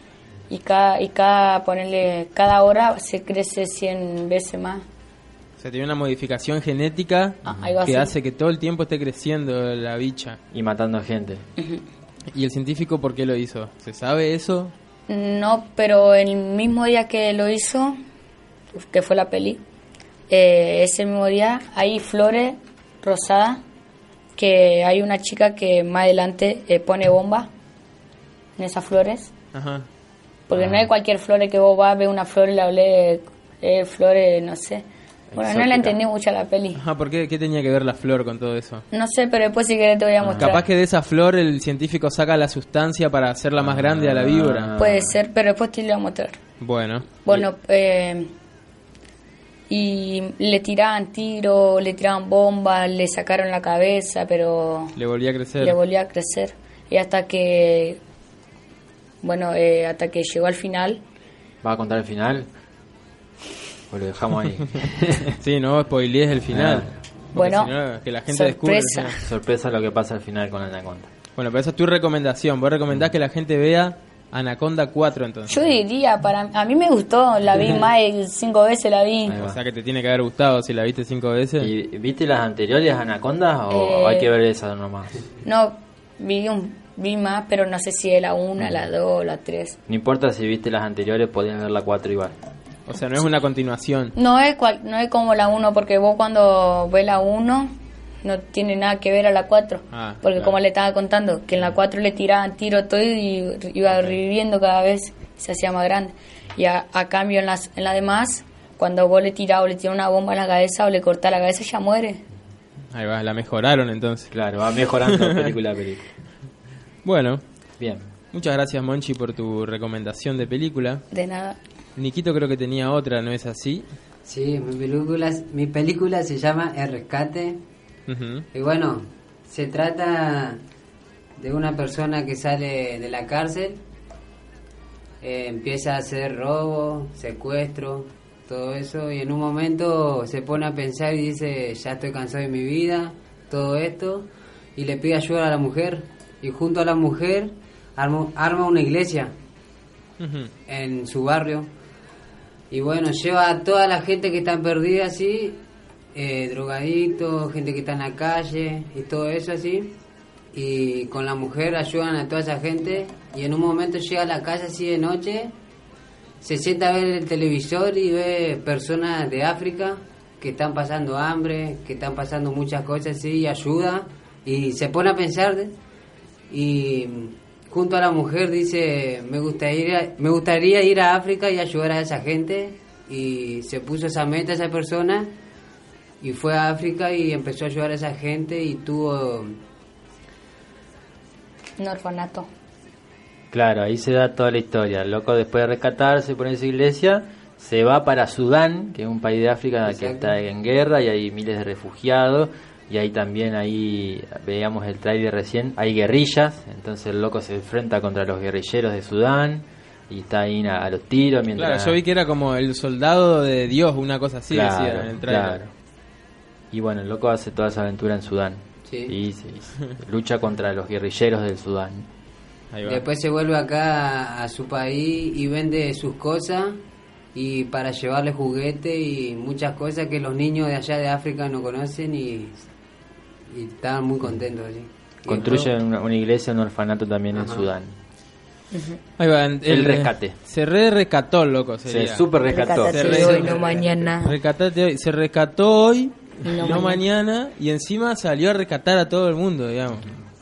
Y cada, y cada, ponerle, cada hora se crece 100 veces más. O sea, tiene una modificación genética Ah, que así. hace que todo el tiempo esté creciendo la bicha. Y matando gente. ¿Y el científico por qué lo hizo? ¿Se sabe eso? No, pero el mismo día que lo hizo, que fue la peli, eh, ese mismo día hay flores rosadas que hay una chica que más adelante eh, pone bomba en esas flores. Ajá. Porque no hay cualquier flor que vos vas, ves una flor y la olés, eh, flores, no sé. Bueno, no la entendí mucho la peli. Ajá, ¿por qué, qué tenía que ver la flor con todo eso? No sé, pero después si querés te voy a mostrar. Capaz que de esa flor el científico saca la sustancia para hacerla más grande a la víbora. Puede ser, pero después te lo voy a mostrar. Bueno. Bueno, eh, y le tiraban tiro, le tiraban bombas, le sacaron la cabeza, pero Le volvía a crecer. le volvió a crecer. Y hasta que, bueno, eh, hasta que llegó al final, ¿Va a contar el final? ¿O lo dejamos ahí? sí, no spoilees el final. Ah. Bueno, que la gente descubre sorpresa. final. Sorpresa lo que pasa al final con Anaconda. Bueno, pero esa es tu recomendación. Vos recomendás que la gente vea Anaconda 4 entonces. yo diría, para a mí me gustó, la vi más de cinco veces, la vi. O sea que te tiene que haber gustado si la viste cinco veces. ¿Y viste las anteriores Anacondas o Eh, hay que ver esa nomás? No, vi, un, vi más, pero no sé si es la una, la dos, la tres. No importa si viste las anteriores, podías ver la 4 igual. O sea, no es una continuación. No es, cual, no es como la 1, porque vos cuando ves la 1 no tiene nada que ver a la 4. Ah, porque claro. como le estaba contando, que en la 4 le tiraban tiro todo y iba reviviendo cada vez, se hacía más grande. Y a, a cambio en, las, en la demás, cuando vos le tirás o le tirás una bomba a la cabeza o le cortás la cabeza, ya muere. Ahí va, la mejoraron entonces. Claro, va mejorando película a película. Bueno. Bien. Muchas gracias Monchi por tu recomendación de película. De nada. Niquito creo que tenía otra, ¿no es así? Sí, mi película, mi película se llama El Rescate. Y bueno, se trata de una persona que sale de la cárcel, eh, empieza a hacer robo, secuestro, todo eso, y en un momento se pone a pensar y dice, ya estoy cansado de mi vida, todo esto, y le pide ayuda a la mujer, y junto a la mujer armó- arma una iglesia Ujú. en su barrio. Y bueno, lleva a toda la gente que está perdida así, eh, drogadictos, gente que está en la calle y todo eso así. Y con la mujer ayudan a toda esa gente. Y en un momento llega a la casa así de noche, se sienta a ver el televisor y ve personas de África que están pasando hambre, que están pasando muchas cosas así y ayuda. Y se pone a pensar y junto a la mujer dice me gustaría me gustaría ir a África y ayudar a esa gente y se puso esa meta esa persona y fue a África y empezó a ayudar a esa gente y tuvo Un orfanato. Claro, ahí se da toda la historia. El loco después de rescatarse por esa iglesia, se va para Sudán, que es un país de África que está en guerra y hay miles de refugiados. Y ahí también, ahí veíamos el trailer recién, hay guerrillas, entonces el loco se enfrenta contra los guerrilleros de Sudán y está ahí a, a los tiros mientras... Claro, yo vi que era como el soldado de Dios, una cosa así Claro, decía en el trailer. claro. Y bueno, el loco hace toda esa aventura en Sudán. Sí. Y sí, sí. lucha contra los guerrilleros del Sudán. después se vuelve acá a, a su país y vende sus cosas y para llevarle juguetes y muchas cosas que los niños de allá de África no conocen y, y estaban muy contentos así. Y Construye después- una, una iglesia, un orfanato también en. Sudán. Ahí va, El rescate. Se re rescató, loco. Sería. Se super rescató. Se re- hoy, no mañana. Rescatate hoy. Se rescató hoy, no, no mañana. y encima salió a rescatar a todo el mundo, digamos.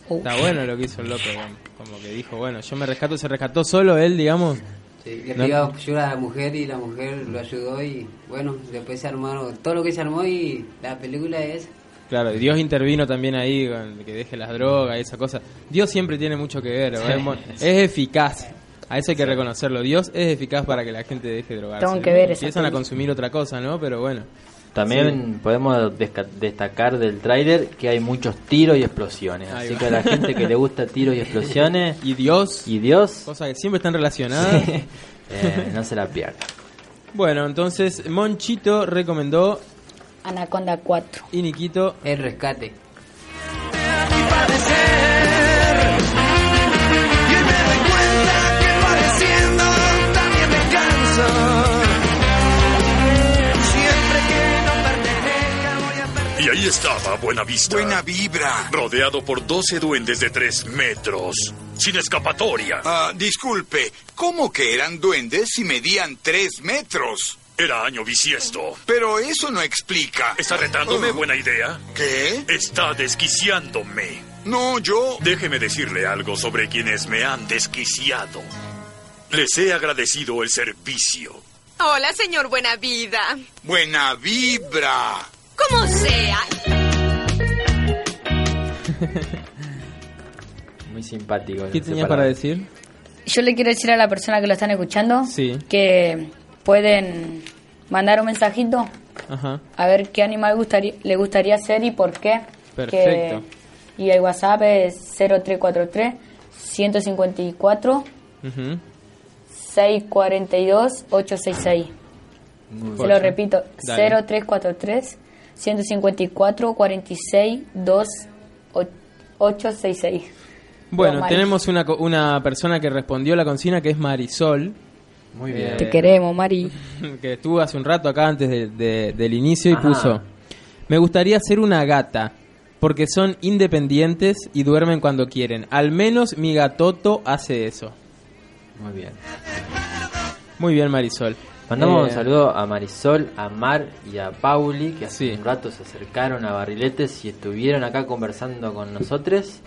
Uh. Está bueno lo que hizo el loco, digamos. como que dijo, bueno, yo me rescato, se rescató solo él, digamos. Sí, le No- pidió ayuda a la mujer y la mujer lo ayudó y bueno, después se armaron todo lo que se armó y la película es... Claro, y Dios intervino también ahí, con que deje las drogas y esa cosa. Dios siempre tiene mucho que ver, Sí. es, es eficaz. A eso hay que reconocerlo. Dios es eficaz para que la gente deje de drogarse. Tengo que ver esa Empiezan a consumir otra cosa, ¿no? Pero bueno. También podemos desca- destacar del tráiler que hay muchos tiros y explosiones. Ahí Así va. que a la gente que le gusta tiros y explosiones Y Dios, y Dios, cosas que siempre están relacionadas. eh, no se la pierda. Bueno, entonces Monchito recomendó Anaconda 4. y Niquito El rescate. Y hoy me doy cuenta que pareciendo también me canso. Siempre que no pertenezca voy a perder. Y ahí estaba Buenavista. Buena vibra. Rodeado por 12 duendes de 3 metros. Sin escapatoria. Ah, disculpe, ¿cómo que eran duendes si medían tres metros? Era año bisiesto. Pero eso no explica. ¿Está retándome? Ah. Buena idea. ¿Qué? Está desquiciándome. No, yo... Déjeme decirle algo sobre quienes me han desquiciado. Les he agradecido el servicio. Hola, señor Buena Vida. Buena vibra. Como sea. Muy simpático. ¿Qué tenías palabra. para decir? Yo le quiero decir a la persona que lo están escuchando Sí. que pueden mandar un mensajito Ajá. a ver qué animal gustaría, le gustaría ser y por qué. Perfecto. Que- y el WhatsApp es 0343 154 Ujú. 642 866. Muy Se bueno. lo repito, Dale. 0343 154 46 2 866. Bueno, tenemos una, co- una persona que respondió la consigna que es Marisol. Muy bien. Te queremos, Mari. que estuvo hace un rato acá antes de- de- del inicio y Ajá. puso, me gustaría ser una gata, porque son independientes y duermen cuando quieren. Al menos mi gatoto hace eso. Muy bien. Muy bien, Marisol. Mandamos Eh, un saludo a Marisol, a Mar y a Pauli, que hace un rato se acercaron a Barriletes y estuvieron acá conversando con nosotros.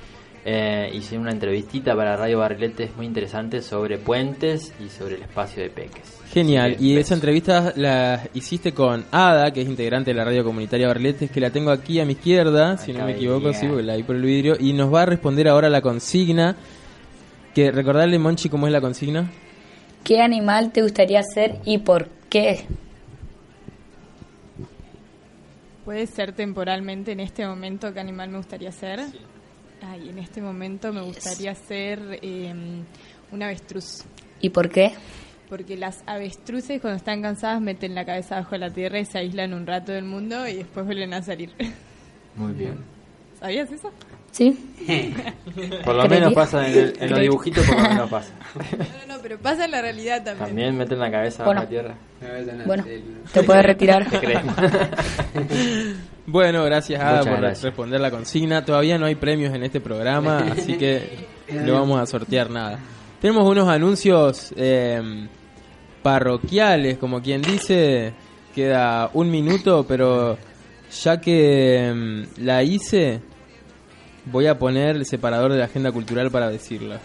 Eh, hice una entrevistita para Radio Barriletes muy interesante sobre puentes y sobre el espacio de peques. Genial. Y esa entrevista la hiciste con Ada, que es integrante de la radio comunitaria Barletes, que la tengo aquí a mi izquierda, si no me equivoco, sí, porque la vi por el vidrio, y nos va a responder ahora la consigna. Que recordarle, Monchi, cómo es la consigna. ¿Qué animal te gustaría ser y por qué? Puede ser temporalmente en este momento qué animal me gustaría ser. Ay, en este momento me gustaría ser eh, un avestruz. ¿Y por qué? Porque las avestruces cuando están cansadas meten la cabeza bajo la tierra y se aíslan un rato del mundo y después vuelven a salir. Muy bien. ¿Sabías eso? Sí. Por lo menos pasa en, el- en los dibujitos, por lo menos pasa. No, no, pero pasa en la realidad también. También meten la cabeza Bueno. bajo la tierra. Bueno, te puedes retirar. Bueno, gracias Ada por gracias. responder la consigna. Todavía no hay premios en este programa, así que no vamos a sortear nada. Tenemos unos anuncios eh, parroquiales, como quien dice. Queda un minuto, pero ya que mm, la hice, voy a poner el separador de la agenda cultural para decirlas.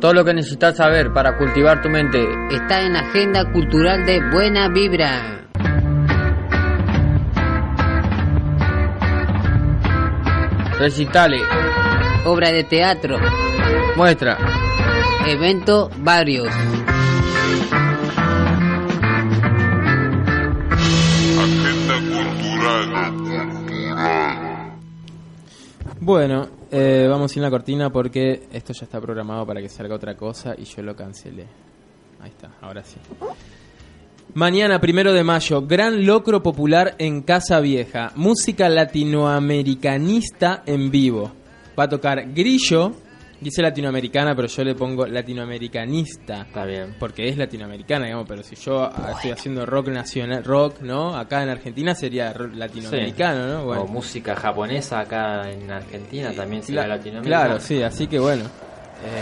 Todo lo que necesitas saber para cultivar tu mente. Está en Agenda Cultural de Buena Vibra. Recitales, Obra de teatro. muestra, Evento varios. Bueno, eh, vamos sin la cortina porque esto ya está programado para que salga otra cosa y yo lo cancelé. Ahí está, ahora sí. Mañana, primero de mayo, gran locro popular en Casa Vieja. Música latinoamericanista en vivo. Va a tocar Grillo. Dice latinoamericana, pero yo le pongo latinoamericanista. Está bien. Porque es latinoamericana, digamos, pero si yo ah, estoy haciendo rock nacional, rock, ¿no? Acá en Argentina sería rock latinoamericano, ¿no? Bueno. O música japonesa acá en Argentina también sería Cla- latinoamericana. Claro, sí, así que bueno.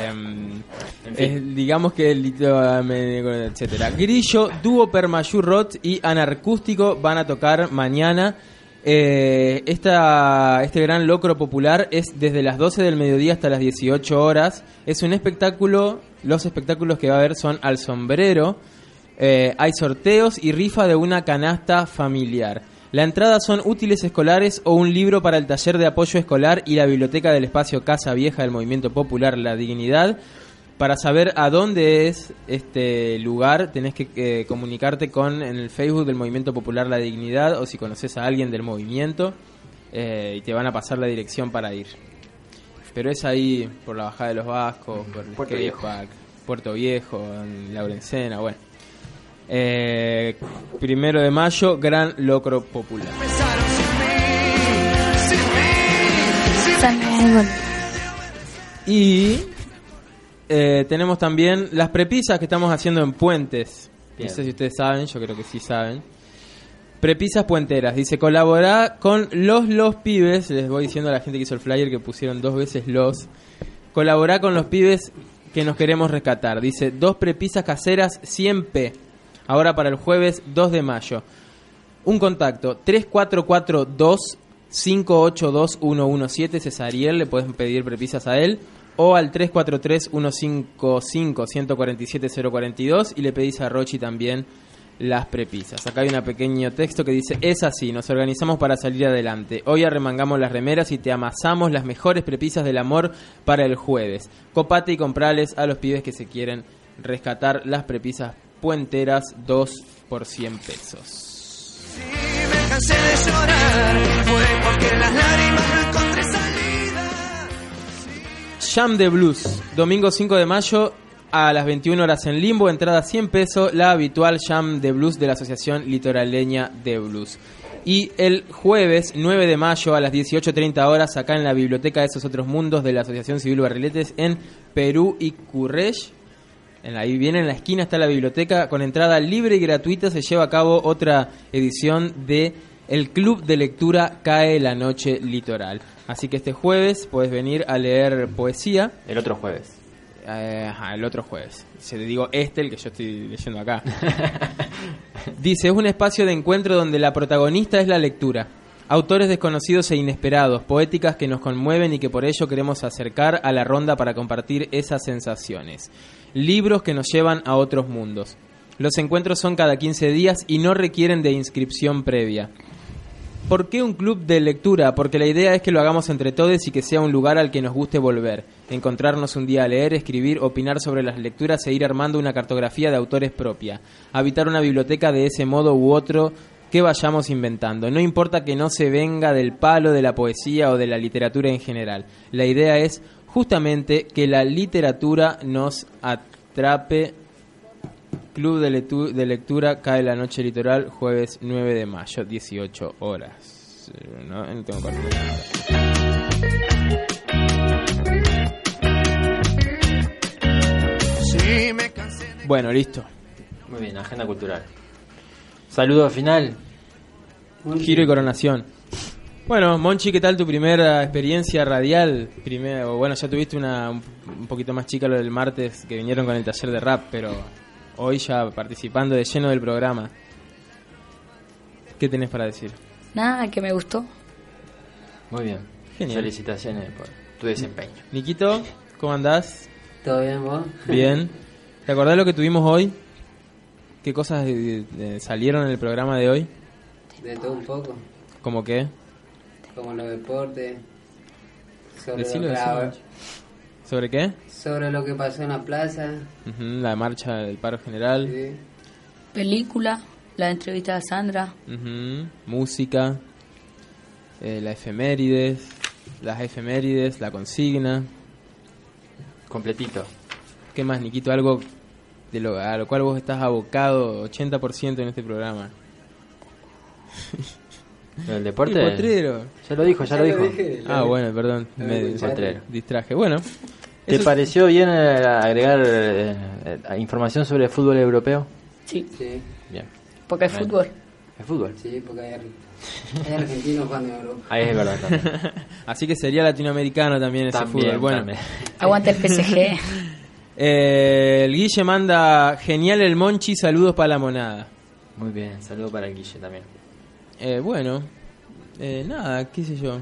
em, En fin. es, digamos que el etcétera. Grillo, dúo Permayur Roth y Anarcústico van a tocar mañana. Eh, esta, este gran locro popular es desde las 12 del mediodía hasta las 18 horas. Es un espectáculo, los espectáculos que va a haber son al sombrero, eh, hay sorteos y rifa de una canasta familiar. La entrada son útiles escolares o un libro para el taller de apoyo escolar y la biblioteca del espacio Casa Vieja del Movimiento Popular La Dignidad. Para saber a dónde es este lugar, tenés que eh, comunicarte con en el Facebook del Movimiento Popular La Dignidad o si conoces a alguien del movimiento eh, y te van a pasar la dirección para ir. Pero es ahí por la bajada de los Vascos, por el Puerto Viejo. park, Puerto Viejo, en Laurencena, bueno. Eh, primero de mayo, gran locro popular. Y eh, tenemos también las prepisas que estamos haciendo en puentes. Bien. No sé si ustedes saben, yo creo que sí saben. Prepisas puenteras. Dice, colaborar con los los pibes. Les voy diciendo a la gente que hizo el flyer que pusieron dos veces los. Colaborar con los pibes que nos queremos rescatar. Dice, dos prepisas caseras 100p. Ahora para el jueves 2 de mayo. Un contacto 3442 582117 Cesariel, le pueden pedir prepisas a él o al 343 155 147 042 y le pedís a Rochi también las prepisas. Acá hay un pequeño texto que dice, es así, nos organizamos para salir adelante. Hoy arremangamos las remeras y te amasamos las mejores prepisas del amor para el jueves. Copate y comprales a los pibes que se quieren rescatar las prepisas puenteras 2 por 100 pesos. me cansé de llorar fue porque las lágrimas no encontré salida. Jam de Blues, domingo 5 de mayo a las 21 horas en Limbo, entrada 100 pesos, la habitual Jam de Blues de la Asociación Litoraleña de Blues. Y el jueves 9 de mayo a las 18.30 horas acá en la Biblioteca de esos otros mundos de la Asociación Civil Barriletes en Perú y Currech. Ahí viene en la esquina está la biblioteca con entrada libre y gratuita se lleva a cabo otra edición de el Club de Lectura Cae la Noche Litoral. Así que este jueves puedes venir a leer poesía. El otro jueves. Eh, ajá, el otro jueves. Se te digo este, el que yo estoy leyendo acá. Dice, es un espacio de encuentro donde la protagonista es la lectura. Autores desconocidos e inesperados, poéticas que nos conmueven y que por ello queremos acercar a la ronda para compartir esas sensaciones. Libros que nos llevan a otros mundos. Los encuentros son cada 15 días y no requieren de inscripción previa. ¿Por qué un club de lectura? Porque la idea es que lo hagamos entre todos y que sea un lugar al que nos guste volver. Encontrarnos un día a leer, escribir, opinar sobre las lecturas e ir armando una cartografía de autores propia. Habitar una biblioteca de ese modo u otro que vayamos inventando. No importa que no se venga del palo de la poesía o de la literatura en general. La idea es justamente que la literatura nos Trape. Club de, lectu- de lectura Cae la Noche Litoral, jueves 9 de mayo, 18 horas. No, no tengo Bueno, listo. Muy bien, agenda cultural. Saludo final. Giro y coronación. Bueno, Monchi, ¿qué tal tu primera experiencia radial? Primero, bueno, ya tuviste una un un poquito más chica lo del martes que vinieron con el taller de rap, pero hoy ya participando de lleno del programa. ¿Qué tenés para decir? Nada, que me gustó. Muy bien. Genial. Felicitaciones por tu desempeño. Niquito, ¿cómo andás? ¿Todo bien vos? Bien. ¿Te acordás lo que tuvimos hoy? ¿Qué cosas salieron en el programa de hoy? De todo un poco, ¿Como qué? como los deportes, sobre, Decilo, lo, que- decilo. ¿Sobre qué? sobre lo que pasó en la plaza. La marcha del paro general. Película, la entrevista a Sandra. Música. eh, la efemérides. Las efemérides, la consigna. Completito. ¿Qué más, Niquito? Algo de lo, a lo cual vos estás abocado 80% en este programa. ¿El deporte? El potrero. Ya lo dijo, ya, lo dijo. Ah, bueno, perdón. Lo Me escuchaste. distraje. Bueno. ¿Te pareció bien eh, agregar eh, eh, información sobre el fútbol europeo? Sí. Sí, Bien. Porque hay fútbol. ¿El fútbol? sí, porque hay, hay argentinos jugando en Europa. Ahí es verdad también. Así que sería latinoamericano también ese También, fútbol. Bueno. también. Aguanta el PSG. Eh, el Guille manda genial el Monchi, saludos para la monada. Muy bien, saludo para el Guille también. Eh, bueno, eh, nada, qué sé yo.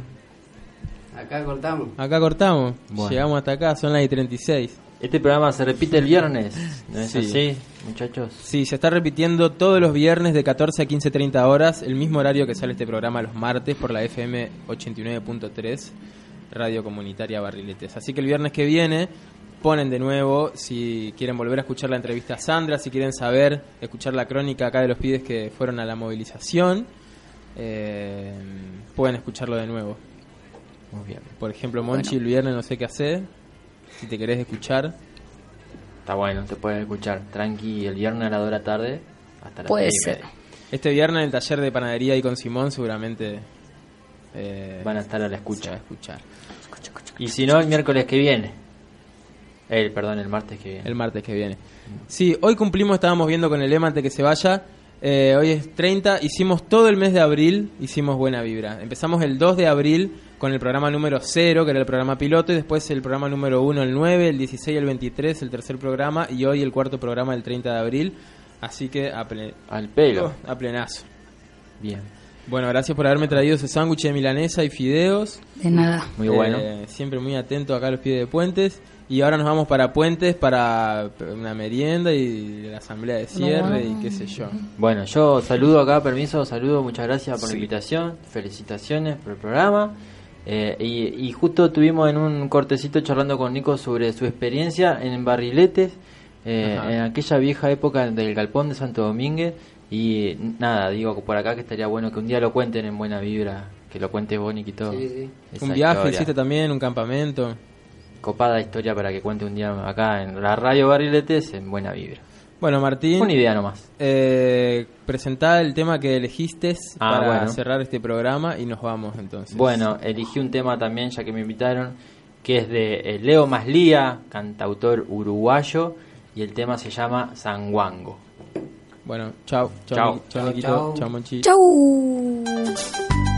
Acá cortamos. Acá cortamos, Bueno. llegamos hasta acá, son las y 36. Este programa se repite el viernes, ¿no es Sí. así, muchachos? Sí, se está repitiendo todos los viernes de 14 a 15.30 horas, el mismo horario que sale este programa los martes por la FM 89.3, Radio Comunitaria Barriletes. Así que el viernes que viene ponen de nuevo, si quieren volver a escuchar la entrevista a Sandra, si quieren saber, escuchar la crónica acá de los pibes que fueron a la movilización, eh, pueden escucharlo de nuevo. Muy bien. Por ejemplo, Monchi, el viernes no sé qué hacer, si te querés escuchar. Está bueno, te puedes escuchar tranqui el viernes a las 2 de la tarde hasta las Puede ser. Este viernes en el taller de panadería y con Simón seguramente eh, Van a estar a la a escucha. escuchar. Y si no, el miércoles que viene. El, perdón, el martes que viene. El martes que viene. Sí, hoy cumplimos, estábamos viendo con el lema antes que se vaya. Eh, hoy es 30, hicimos todo el mes de abril, hicimos buena vibra. Empezamos el 2 de abril con el programa número 0, que era el programa piloto, y después el programa número 1, el 9, el 16, el 23, el tercer programa, y hoy el cuarto programa, el 30 de abril. Así que a, ple- Al pelo. Oh, a plenazo. Bien. Bueno, gracias por haberme traído ese sándwich de milanesa y fideos. De nada. Muy bueno. Eh, siempre muy atento acá a los pies de Puentes. Y ahora nos vamos para Puentes para una merienda y la asamblea de cierre y qué sé yo. Bueno, yo saludo acá, permiso, saludo, muchas gracias por la invitación, felicitaciones por el programa. Eh, y, y justo tuvimos en un cortecito charlando con Nico sobre su experiencia en Barriletes, eh, en aquella vieja época del Galpón de Santo Domínguez. Y nada, digo por acá que estaría bueno que un día lo cuenten en buena vibra, que lo cuentes. Sí, sí. Esa Un viaje historia. hiciste también, un campamento. Copada historia para que cuente un día acá en la radio Barriletes en buena vibra. Bueno, Martín. Una idea nomás. Eh, presentá el tema que elegiste Ah, para bueno. cerrar este programa y nos vamos entonces. Bueno, elegí un tema también, ya que me invitaron, que es de eh, Leo Maslía, cantautor uruguayo, y el tema se llama Sanguango. Bueno, chao. Chao, Chao. Chao, Niquito. Chao. Chao,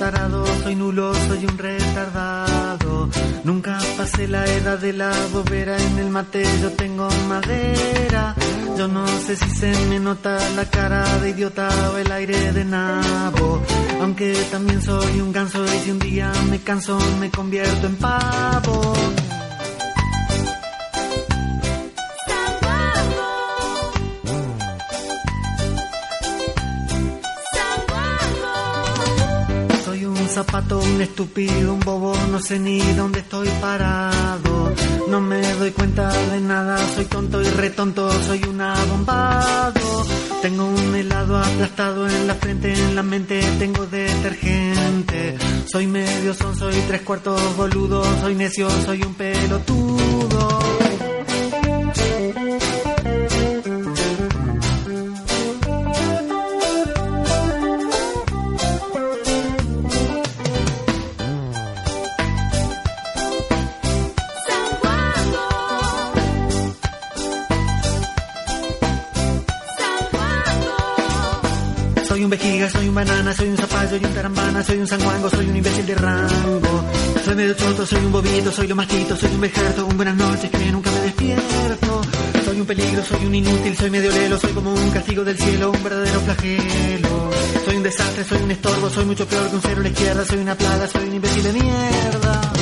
tarado, soy nulo, soy un retardado. Nunca pasé la edad de la bobera, en el mate yo tengo madera. Yo no sé si se me nota la cara de idiota o el aire de nabo. Aunque también soy un ganso y si un día me canso me convierto en pavo. Zapato, un estúpido, un bobo, no sé ni dónde estoy parado. No me doy cuenta de nada, soy tonto y retonto, soy un abombado. Tengo un helado aplastado en la frente, en la mente tengo detergente. Soy medio son, soy tres cuartos boludo, soy necio, soy un pelotudo. Un banana, soy un zapallo y un tarambana, soy un sanguango, soy un imbécil de rango. Soy medio choto, soy un bobito, soy lo mastito, soy un vejerto, un buenas noches que nunca me despierto. Soy un peligro, soy un inútil, soy medio lelo, soy como un castigo del cielo, un verdadero flagelo. Soy un desastre, soy un estorbo, soy mucho peor que un cero a la izquierda, soy una plaga, soy un imbécil de mierda.